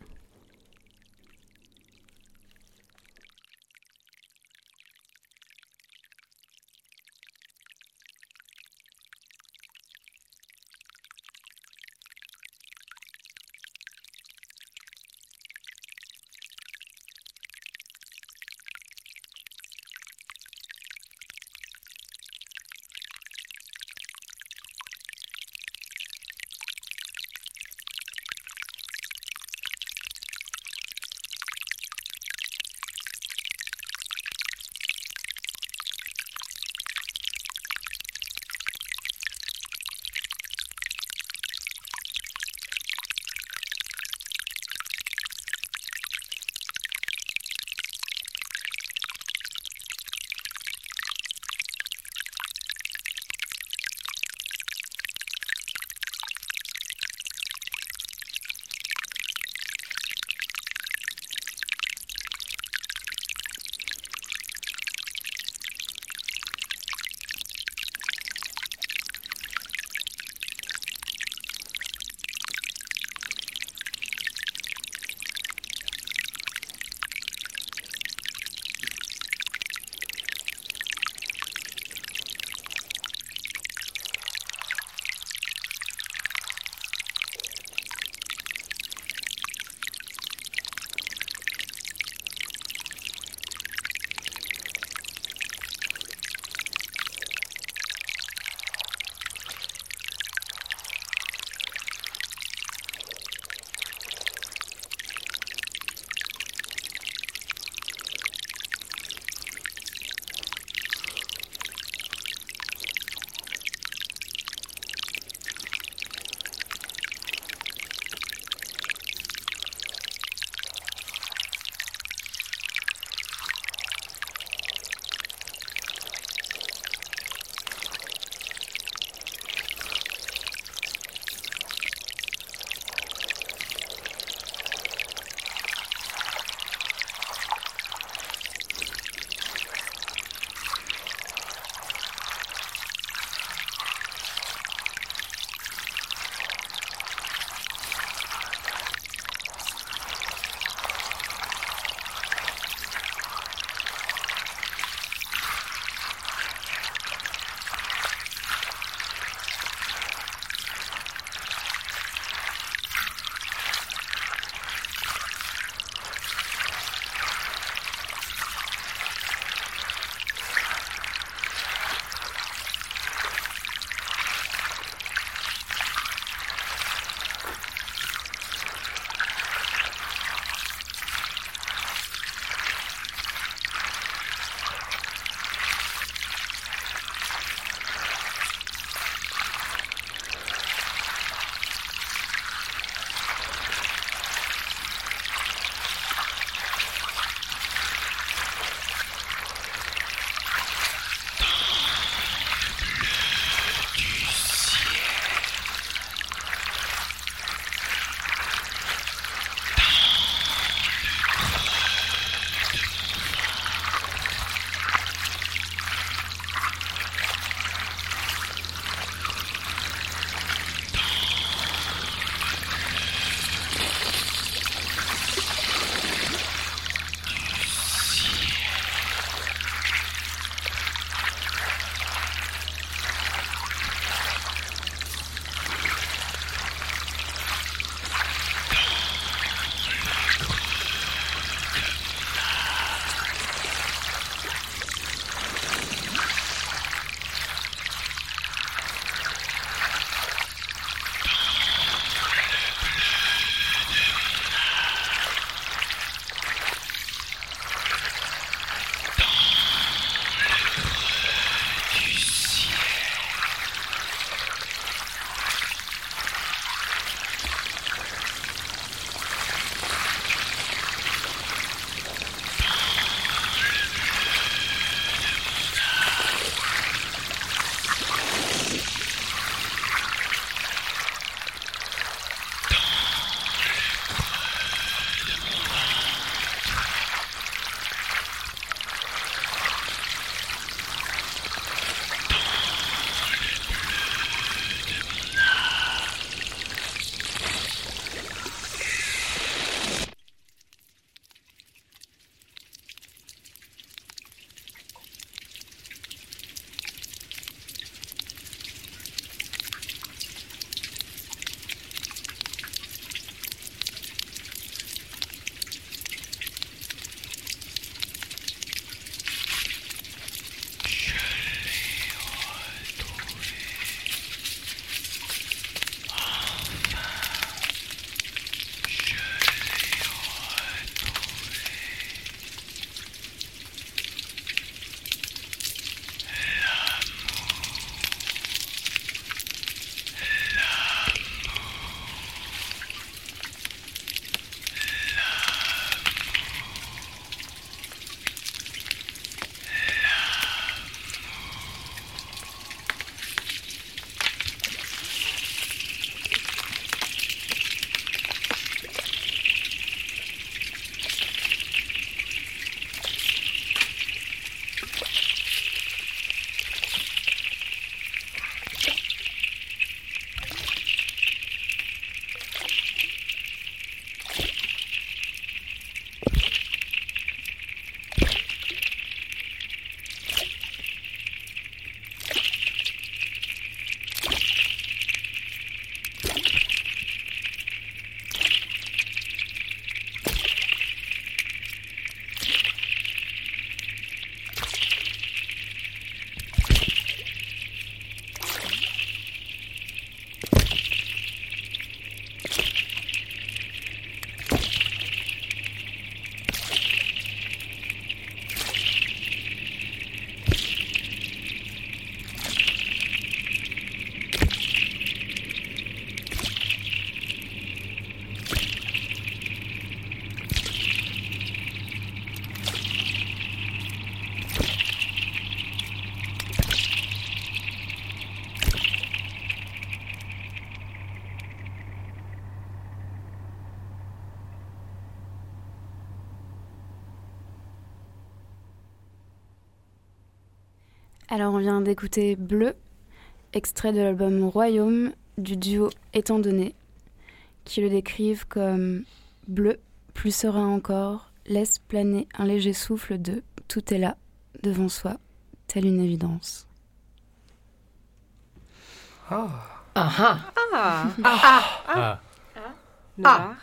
Alors on vient d'écouter Bleu, extrait de l'album Royaume du duo Étant donné, qui le décrivent comme bleu, plus serein encore, laisse planer un léger souffle de tout est là, devant soi, telle une évidence. Ah. Ah ah. Ah. Ah. Ah. Noir.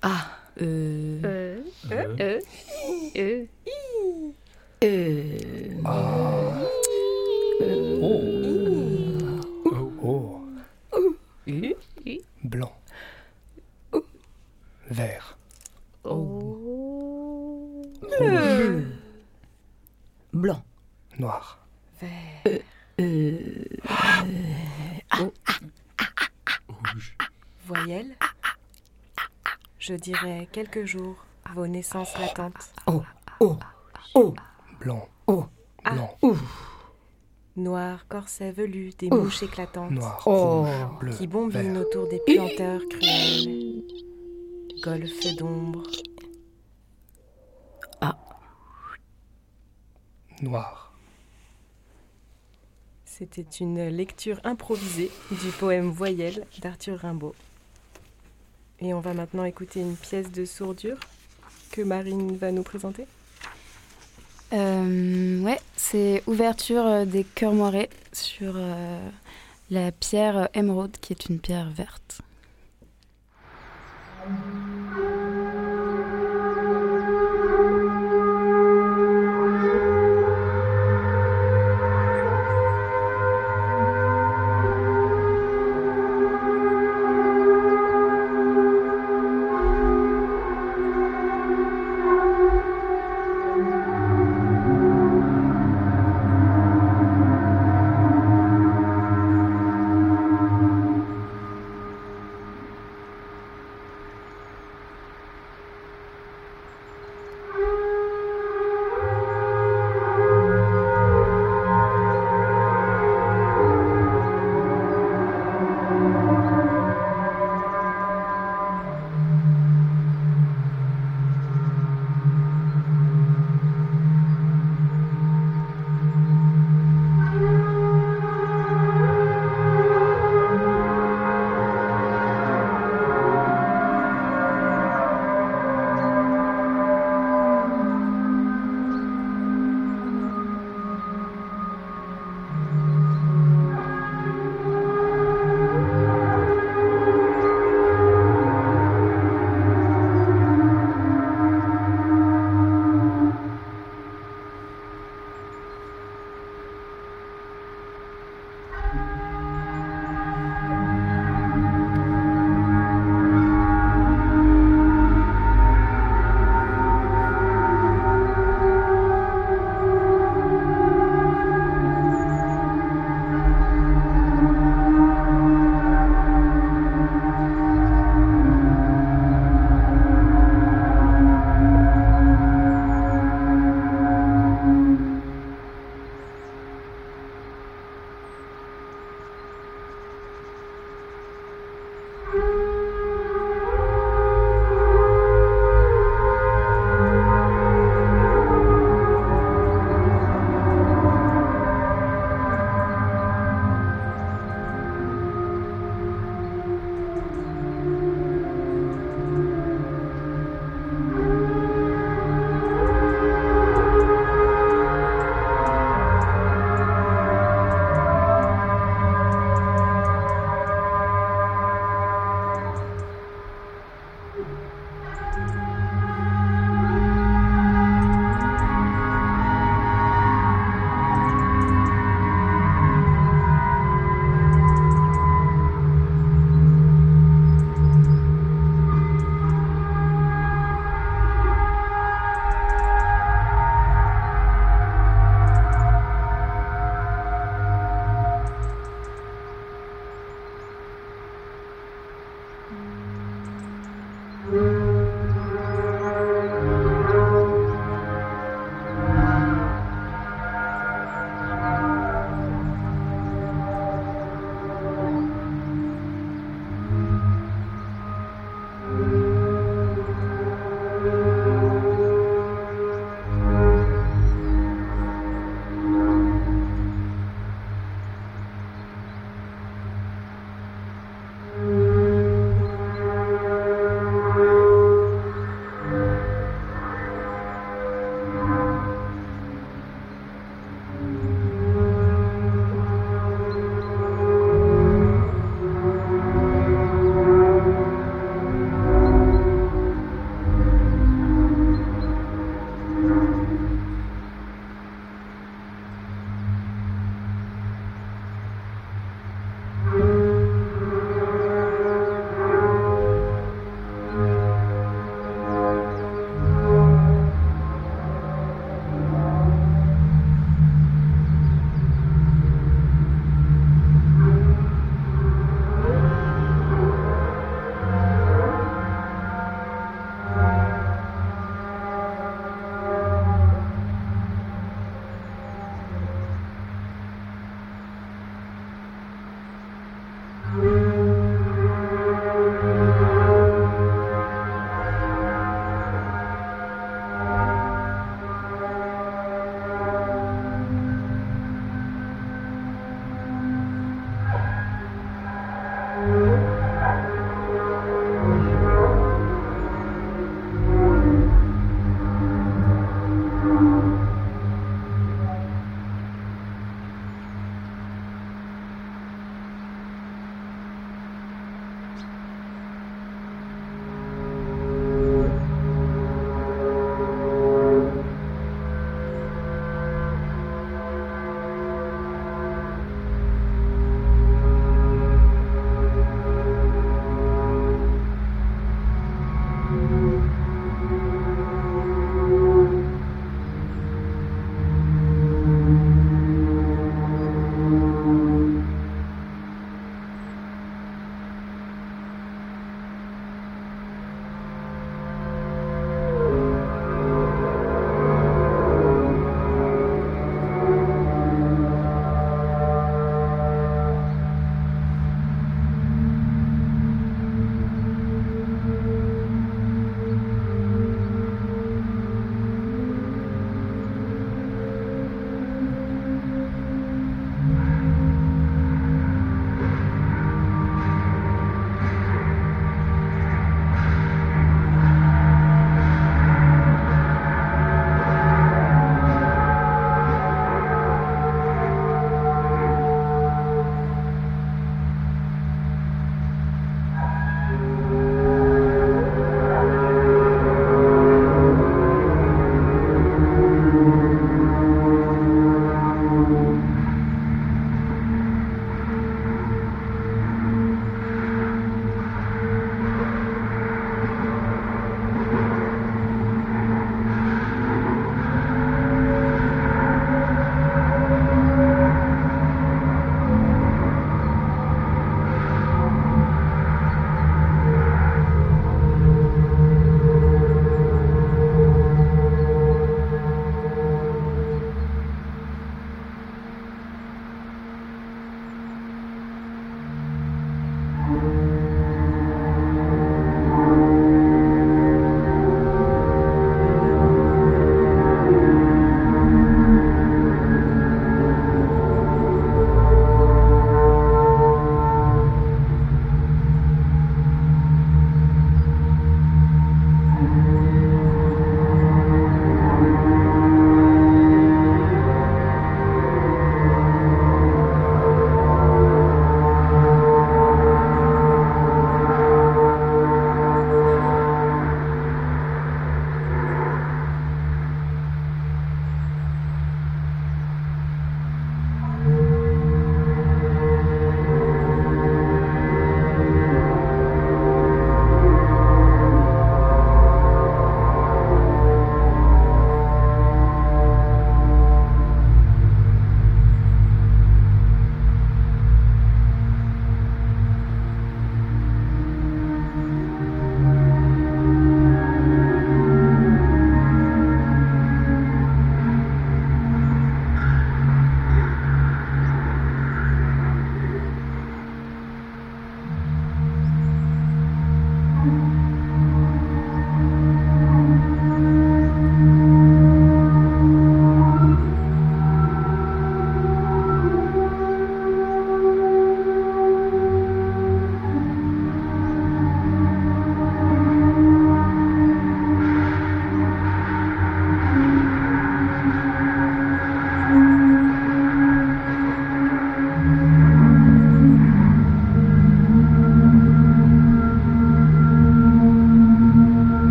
Ah. Euh. Euh. Euh. Oh. Blanc. Vert. Bleu. Blanc. Noir. Vert. Euh. Rouge. Voyelle. Je dirais quelques jours, vos naissances latentes. Oh. Oh. Oh. Blanc. Oh. Blanc. Noir, corset velu, des Ouf. mouches éclatantes. Noir. Oh. Rouge. Bleu. Qui bombinent autour des planteurs cruels. Golfe d'ombre. Noir. C'était une lecture improvisée du poème Voyelle d'Arthur Rimbaud. Et on va maintenant écouter une pièce de sourdure que Marine va nous présenter. Euh, ouais, c'est ouverture euh, des cœurs moirés sur euh, la pierre émeraude, qui est une pierre verte.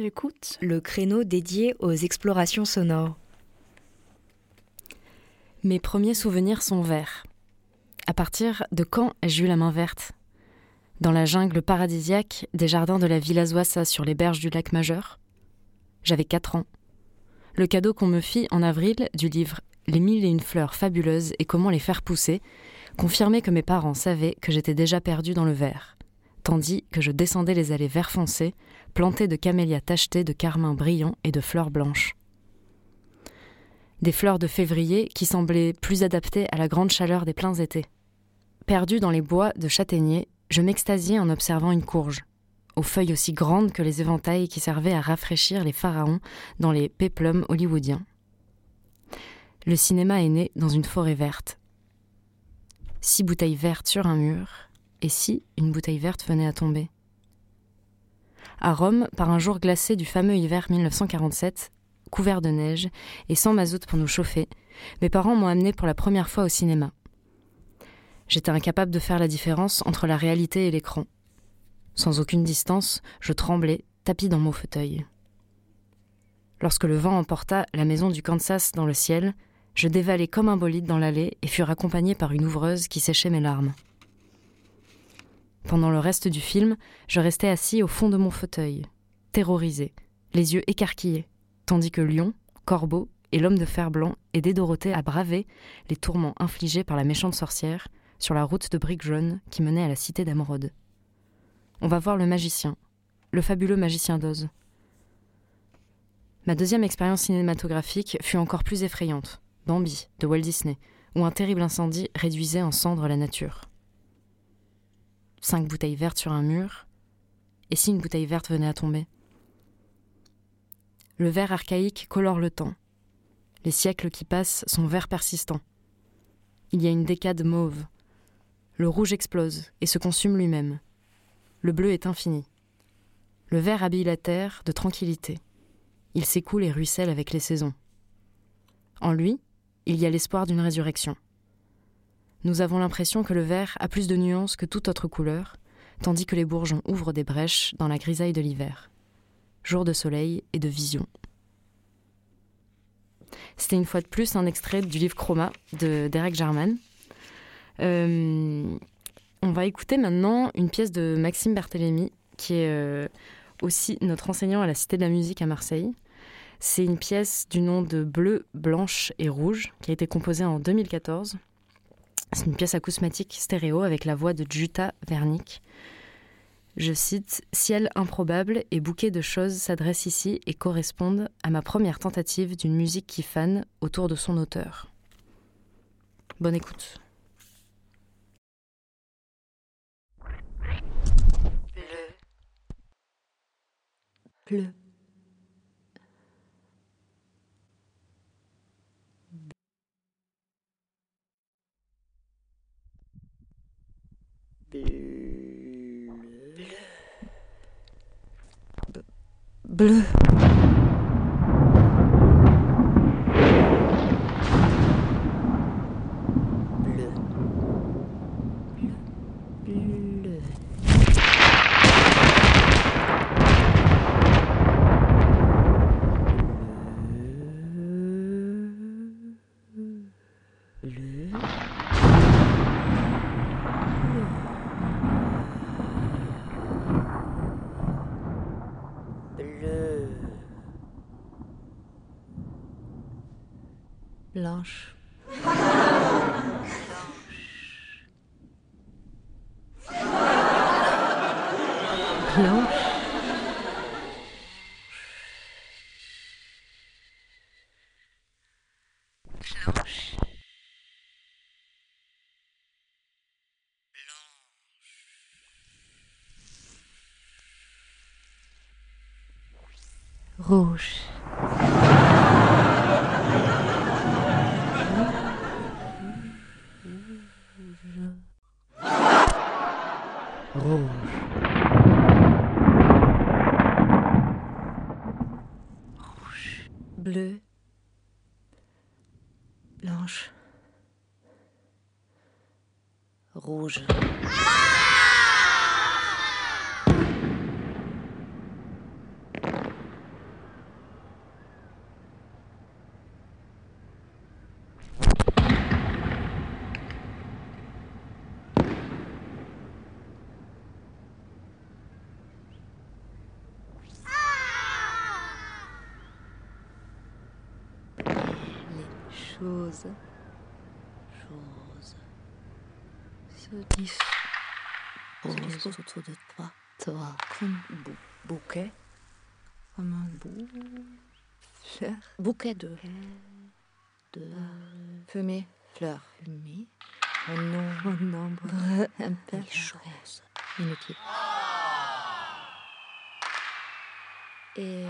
L'écoute, le créneau dédié aux explorations sonores. Mes premiers souvenirs sont verts. À partir de quand ai-je eu la main verte? Dans la jungle paradisiaque des jardins de la Villa Zoissa sur les berges du lac Majeur? J'avais 4 ans. Le cadeau qu'on me fit en avril du livre Les mille et une fleurs fabuleuses et comment les faire pousser confirmait que mes parents savaient que j'étais déjà perdue dans le vert, tandis que je descendais les allées vert foncé, plantées de camélias tachetées de carmin brillants et de fleurs blanches des fleurs de février qui semblaient plus adaptées à la grande chaleur des pleins étés. Perdu dans les bois de châtaigniers, je m'extasiais en observant une courge, aux feuilles aussi grandes que les éventails qui servaient à rafraîchir les pharaons dans les péplums hollywoodiens. Le cinéma est né dans une forêt verte. Six bouteilles vertes sur un mur, et si une bouteille verte venait à tomber? À Rome, par un jour glacé du fameux hiver 1947, couvert de neige et sans mazout pour nous chauffer, mes parents m'ont amené pour la première fois au cinéma. J'étais incapable de faire la différence entre la réalité et l'écran. Sans aucune distance, je tremblais, tapis dans mon fauteuil. Lorsque le vent emporta la maison du Kansas dans le ciel, je dévalai comme un bolide dans l'allée et fus accompagné par une ouvreuse qui séchait mes larmes. Pendant le reste du film, je restais assis au fond de mon fauteuil, terrorisé, les yeux écarquillés, tandis que Lion, Corbeau et l'homme de fer blanc aidaient Dorothée à braver les tourments infligés par la méchante sorcière sur la route de briques jaunes qui menait à la cité d'Amrod. On va voir le magicien, le fabuleux magicien d'Oz. Ma deuxième expérience cinématographique fut encore plus effrayante, Bambi, de Walt Disney, où un terrible incendie réduisait en cendres la nature. Cinq bouteilles vertes sur un mur, et si une bouteille verte venait à tomber? Le vert archaïque colore le temps. Les siècles qui passent sont verts persistants. Il y a une décade mauve. Le rouge explose et se consume lui-même. Le bleu est infini. Le vert habille la terre de tranquillité. Il s'écoule et ruisselle avec les saisons. En lui, il y a l'espoir d'une résurrection. Nous avons l'impression que le vert a plus de nuances que toute autre couleur, tandis que les bourgeons ouvrent des brèches dans la grisaille de l'hiver jour de soleil et de vision. C'était une fois de plus un extrait du livre Chroma de Derek Jarman. Euh, on va écouter maintenant une pièce de Maxime Barthélémy, qui est euh, aussi notre enseignant à la Cité de la musique à Marseille. C'est une pièce du nom de Bleu, Blanche et Rouge, qui a été composée en 2014. C'est une pièce acousmatique stéréo avec la voix de Jutta Wernick. Je cite Ciel improbable et bouquet de choses s'adressent ici et correspondent à ma première tentative d'une musique qui fane autour de son auteur. Bonne écoute. Bleu. Blanche. Blanche. Blanche. Rouge. Rouge. Rouge. Bleu. Blanche. Rouge. Choses, choses se disposent autour de toi, toi, comme bou bouquet, comme un bou. Fleur, bouquet de. De fumée, fleurs, fumée, un nombre, un nombre, un choses inutiles. Et,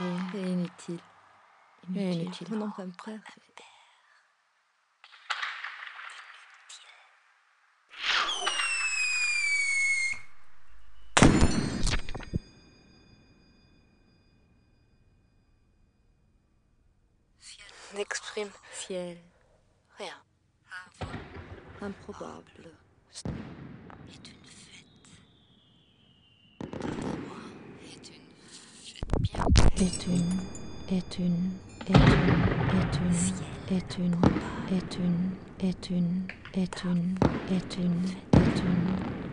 et, et inutile. Et inutile. Un nombre impair. N'exprime ciel. Rien. Improbable. Est une fête. D'amour. Est une fête bien. Est une. Est une. Est une. Est une. Est une. Est une. Est une. Est une. Est une.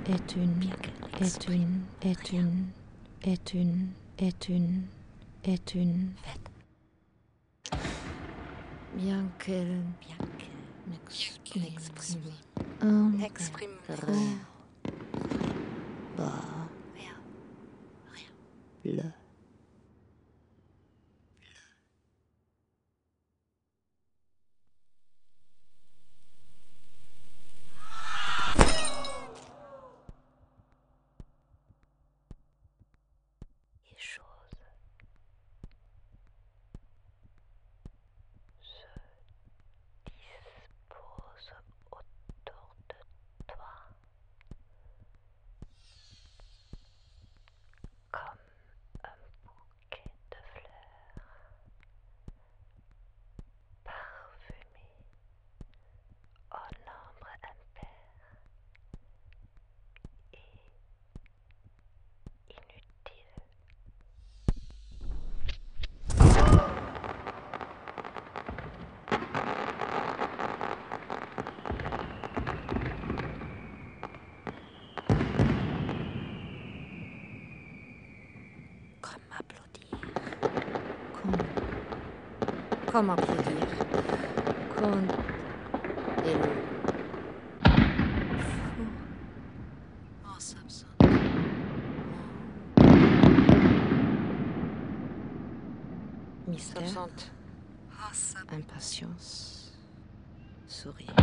Est une. Est une. Est une. Est une. Est une. Est une. Fête bien qu'elle n'exprime n'exprime rien. Bah, rien. Rien. Le. proprement plus dire. Con... Mystère, impatience, sourire.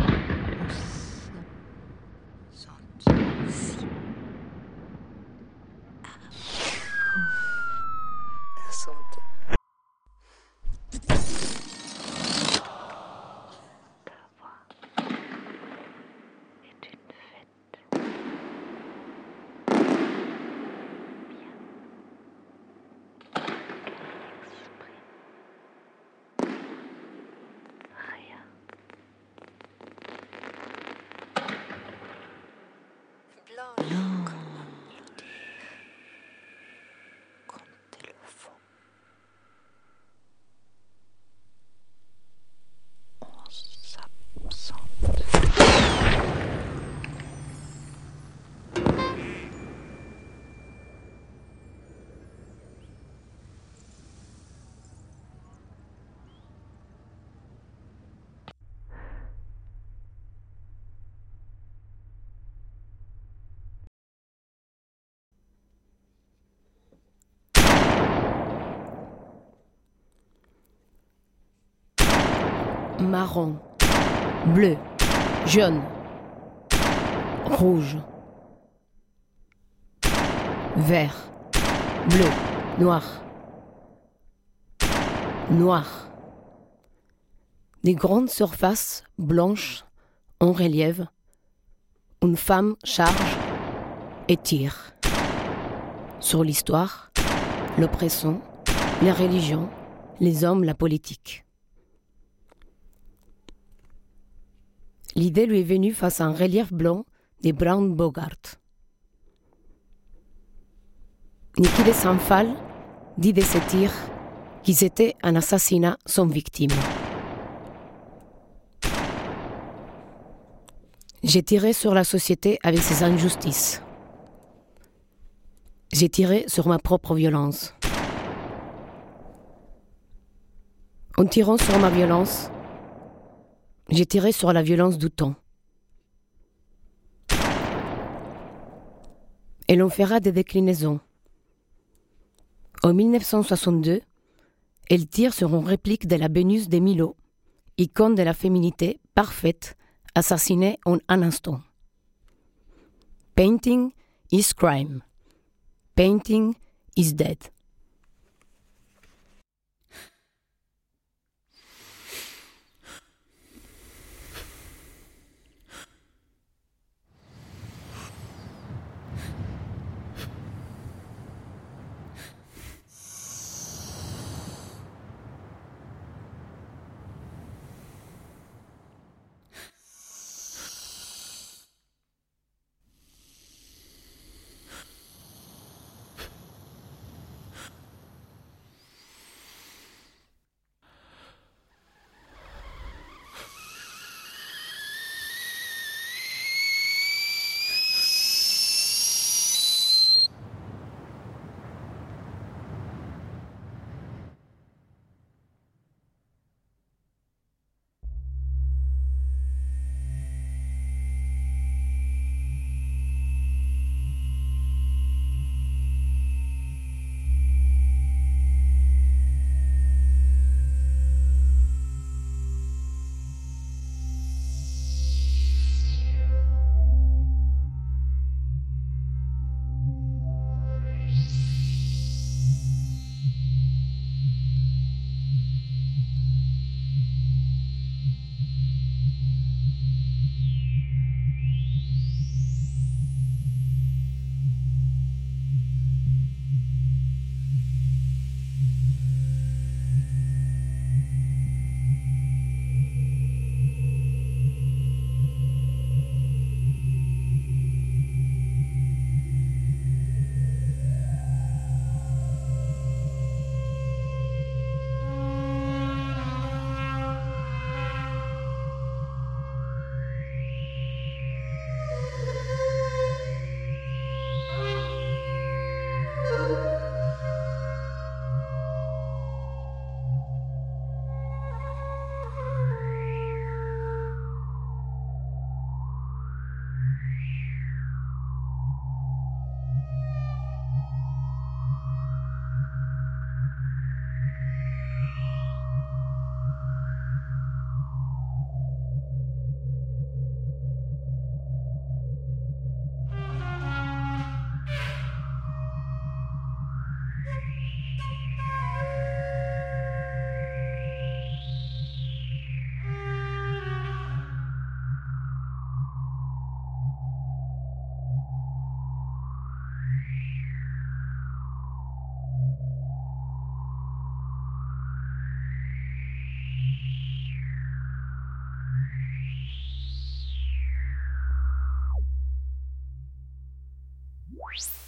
alone. Marron, bleu, jaune, rouge, vert, bleu, noir, noir. Des grandes surfaces blanches en relief. Une femme charge et tire sur l'histoire, l'oppression, les religions, les hommes, la politique. L'idée lui est venue face à un relief blanc de Brown Bogart. Nikhil Sanfal dit de ces tirs qu'ils étaient un assassinat sans victime. J'ai tiré sur la société avec ses injustices. J'ai tiré sur ma propre violence. En tirant sur ma violence, j'ai tiré sur la violence temps. Et l'on fera des déclinaisons. En 1962, elle tire sur une réplique de la Vénus de Milo, icône de la féminité parfaite, assassinée en un instant. Painting is crime. Painting is dead. Peace.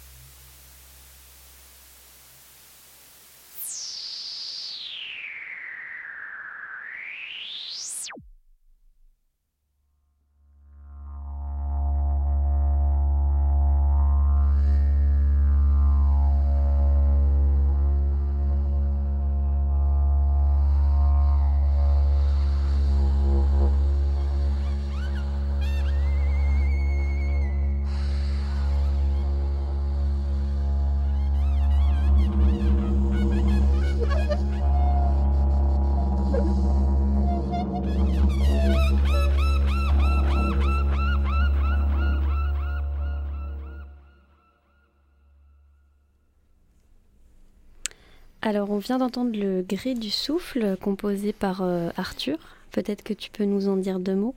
Alors, on vient d'entendre le Gré du souffle composé par euh, Arthur. Peut-être que tu peux nous en dire deux mots?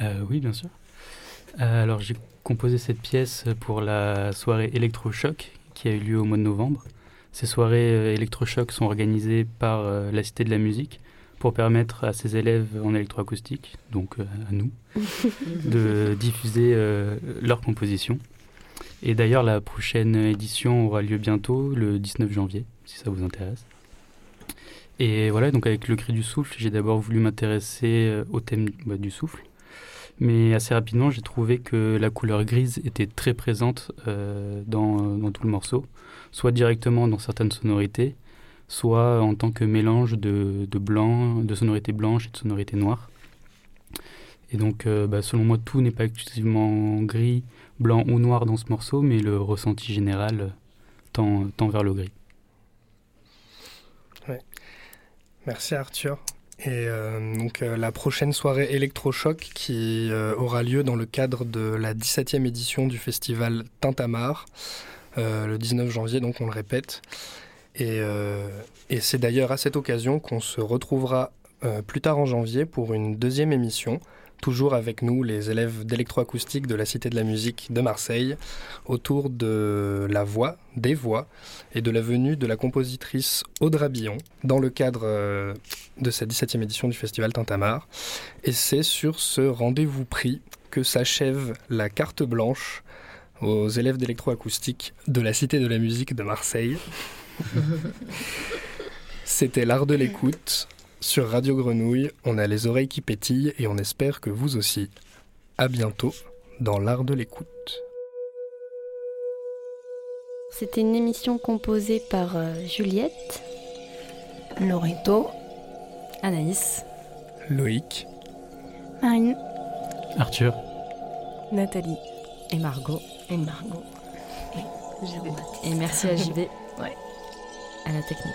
Euh, oui, bien sûr. Euh, alors, j'ai composé cette pièce pour la soirée électrochoc qui a eu lieu au mois de novembre. Ces soirées électrochoc sont organisées par la Cité de la Musique pour permettre à ses élèves en électroacoustique, donc à nous, de diffuser leurs compositions. Et d'ailleurs, la prochaine édition aura lieu bientôt, le 19 janvier si ça vous intéresse. Et voilà, donc avec le cri du souffle, j'ai d'abord voulu m'intéresser euh, au thème bah, du souffle. Mais assez rapidement, j'ai trouvé que la couleur grise était très présente euh, dans, dans, tout le morceau, soit directement dans certaines sonorités, soit en tant que mélange de, de blanc, de sonorités blanches et de sonorités noires. Et donc, euh, bah, selon moi, tout n'est pas exclusivement gris, blanc ou noir dans ce morceau, mais le ressenti général euh, tend, tend vers le gris. Ouais. Merci Arthur. Et euh, donc euh, la prochaine soirée électrochoc qui euh, aura lieu dans le cadre de la 17e édition du festival Tintamarre, le 19 janvier, donc on le répète. Et, c'est d'ailleurs à cette occasion qu'on se retrouvera plus tard en janvier pour une deuxième émission, toujours avec nous, les élèves d'électroacoustique de la Cité de la Musique de Marseille, autour de la voix, des voix, et de la venue de la compositrice Audra Billon, dans le cadre euh, de cette 17e édition du Festival Tintamarre. Et c'est sur ce rendez-vous pris que s'achève la carte blanche aux élèves d'électroacoustique de la Cité de la Musique de Marseille. C'était l'art de l'écoute. Sur Radio Grenouille, on a les oreilles qui pétillent et on espère que vous aussi. À bientôt dans l'art de l'écoute. C'était une émission composée par euh, Juliette, Lorito, Anaïs, Loïc, Marine, Arthur, Nathalie et Margot. et Margot. Et merci à Ouais. à la technique.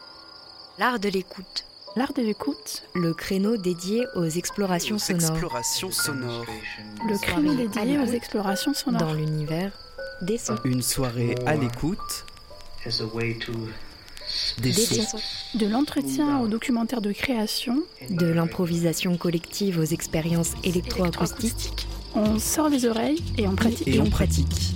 L'art de l'écoute. L'art de l'écoute. Le créneau dédié aux explorations Aux sonores. explorations sonores. Le créneau dédié aux explorations sonores. Dans l'univers des sons. Une soirée à l'écoute. Des Des sons. sons. De l'entretien au documentaire de création, De l'improvisation collective aux expériences électroacoustiques. on sort les oreilles et on pratique. Et on pratique.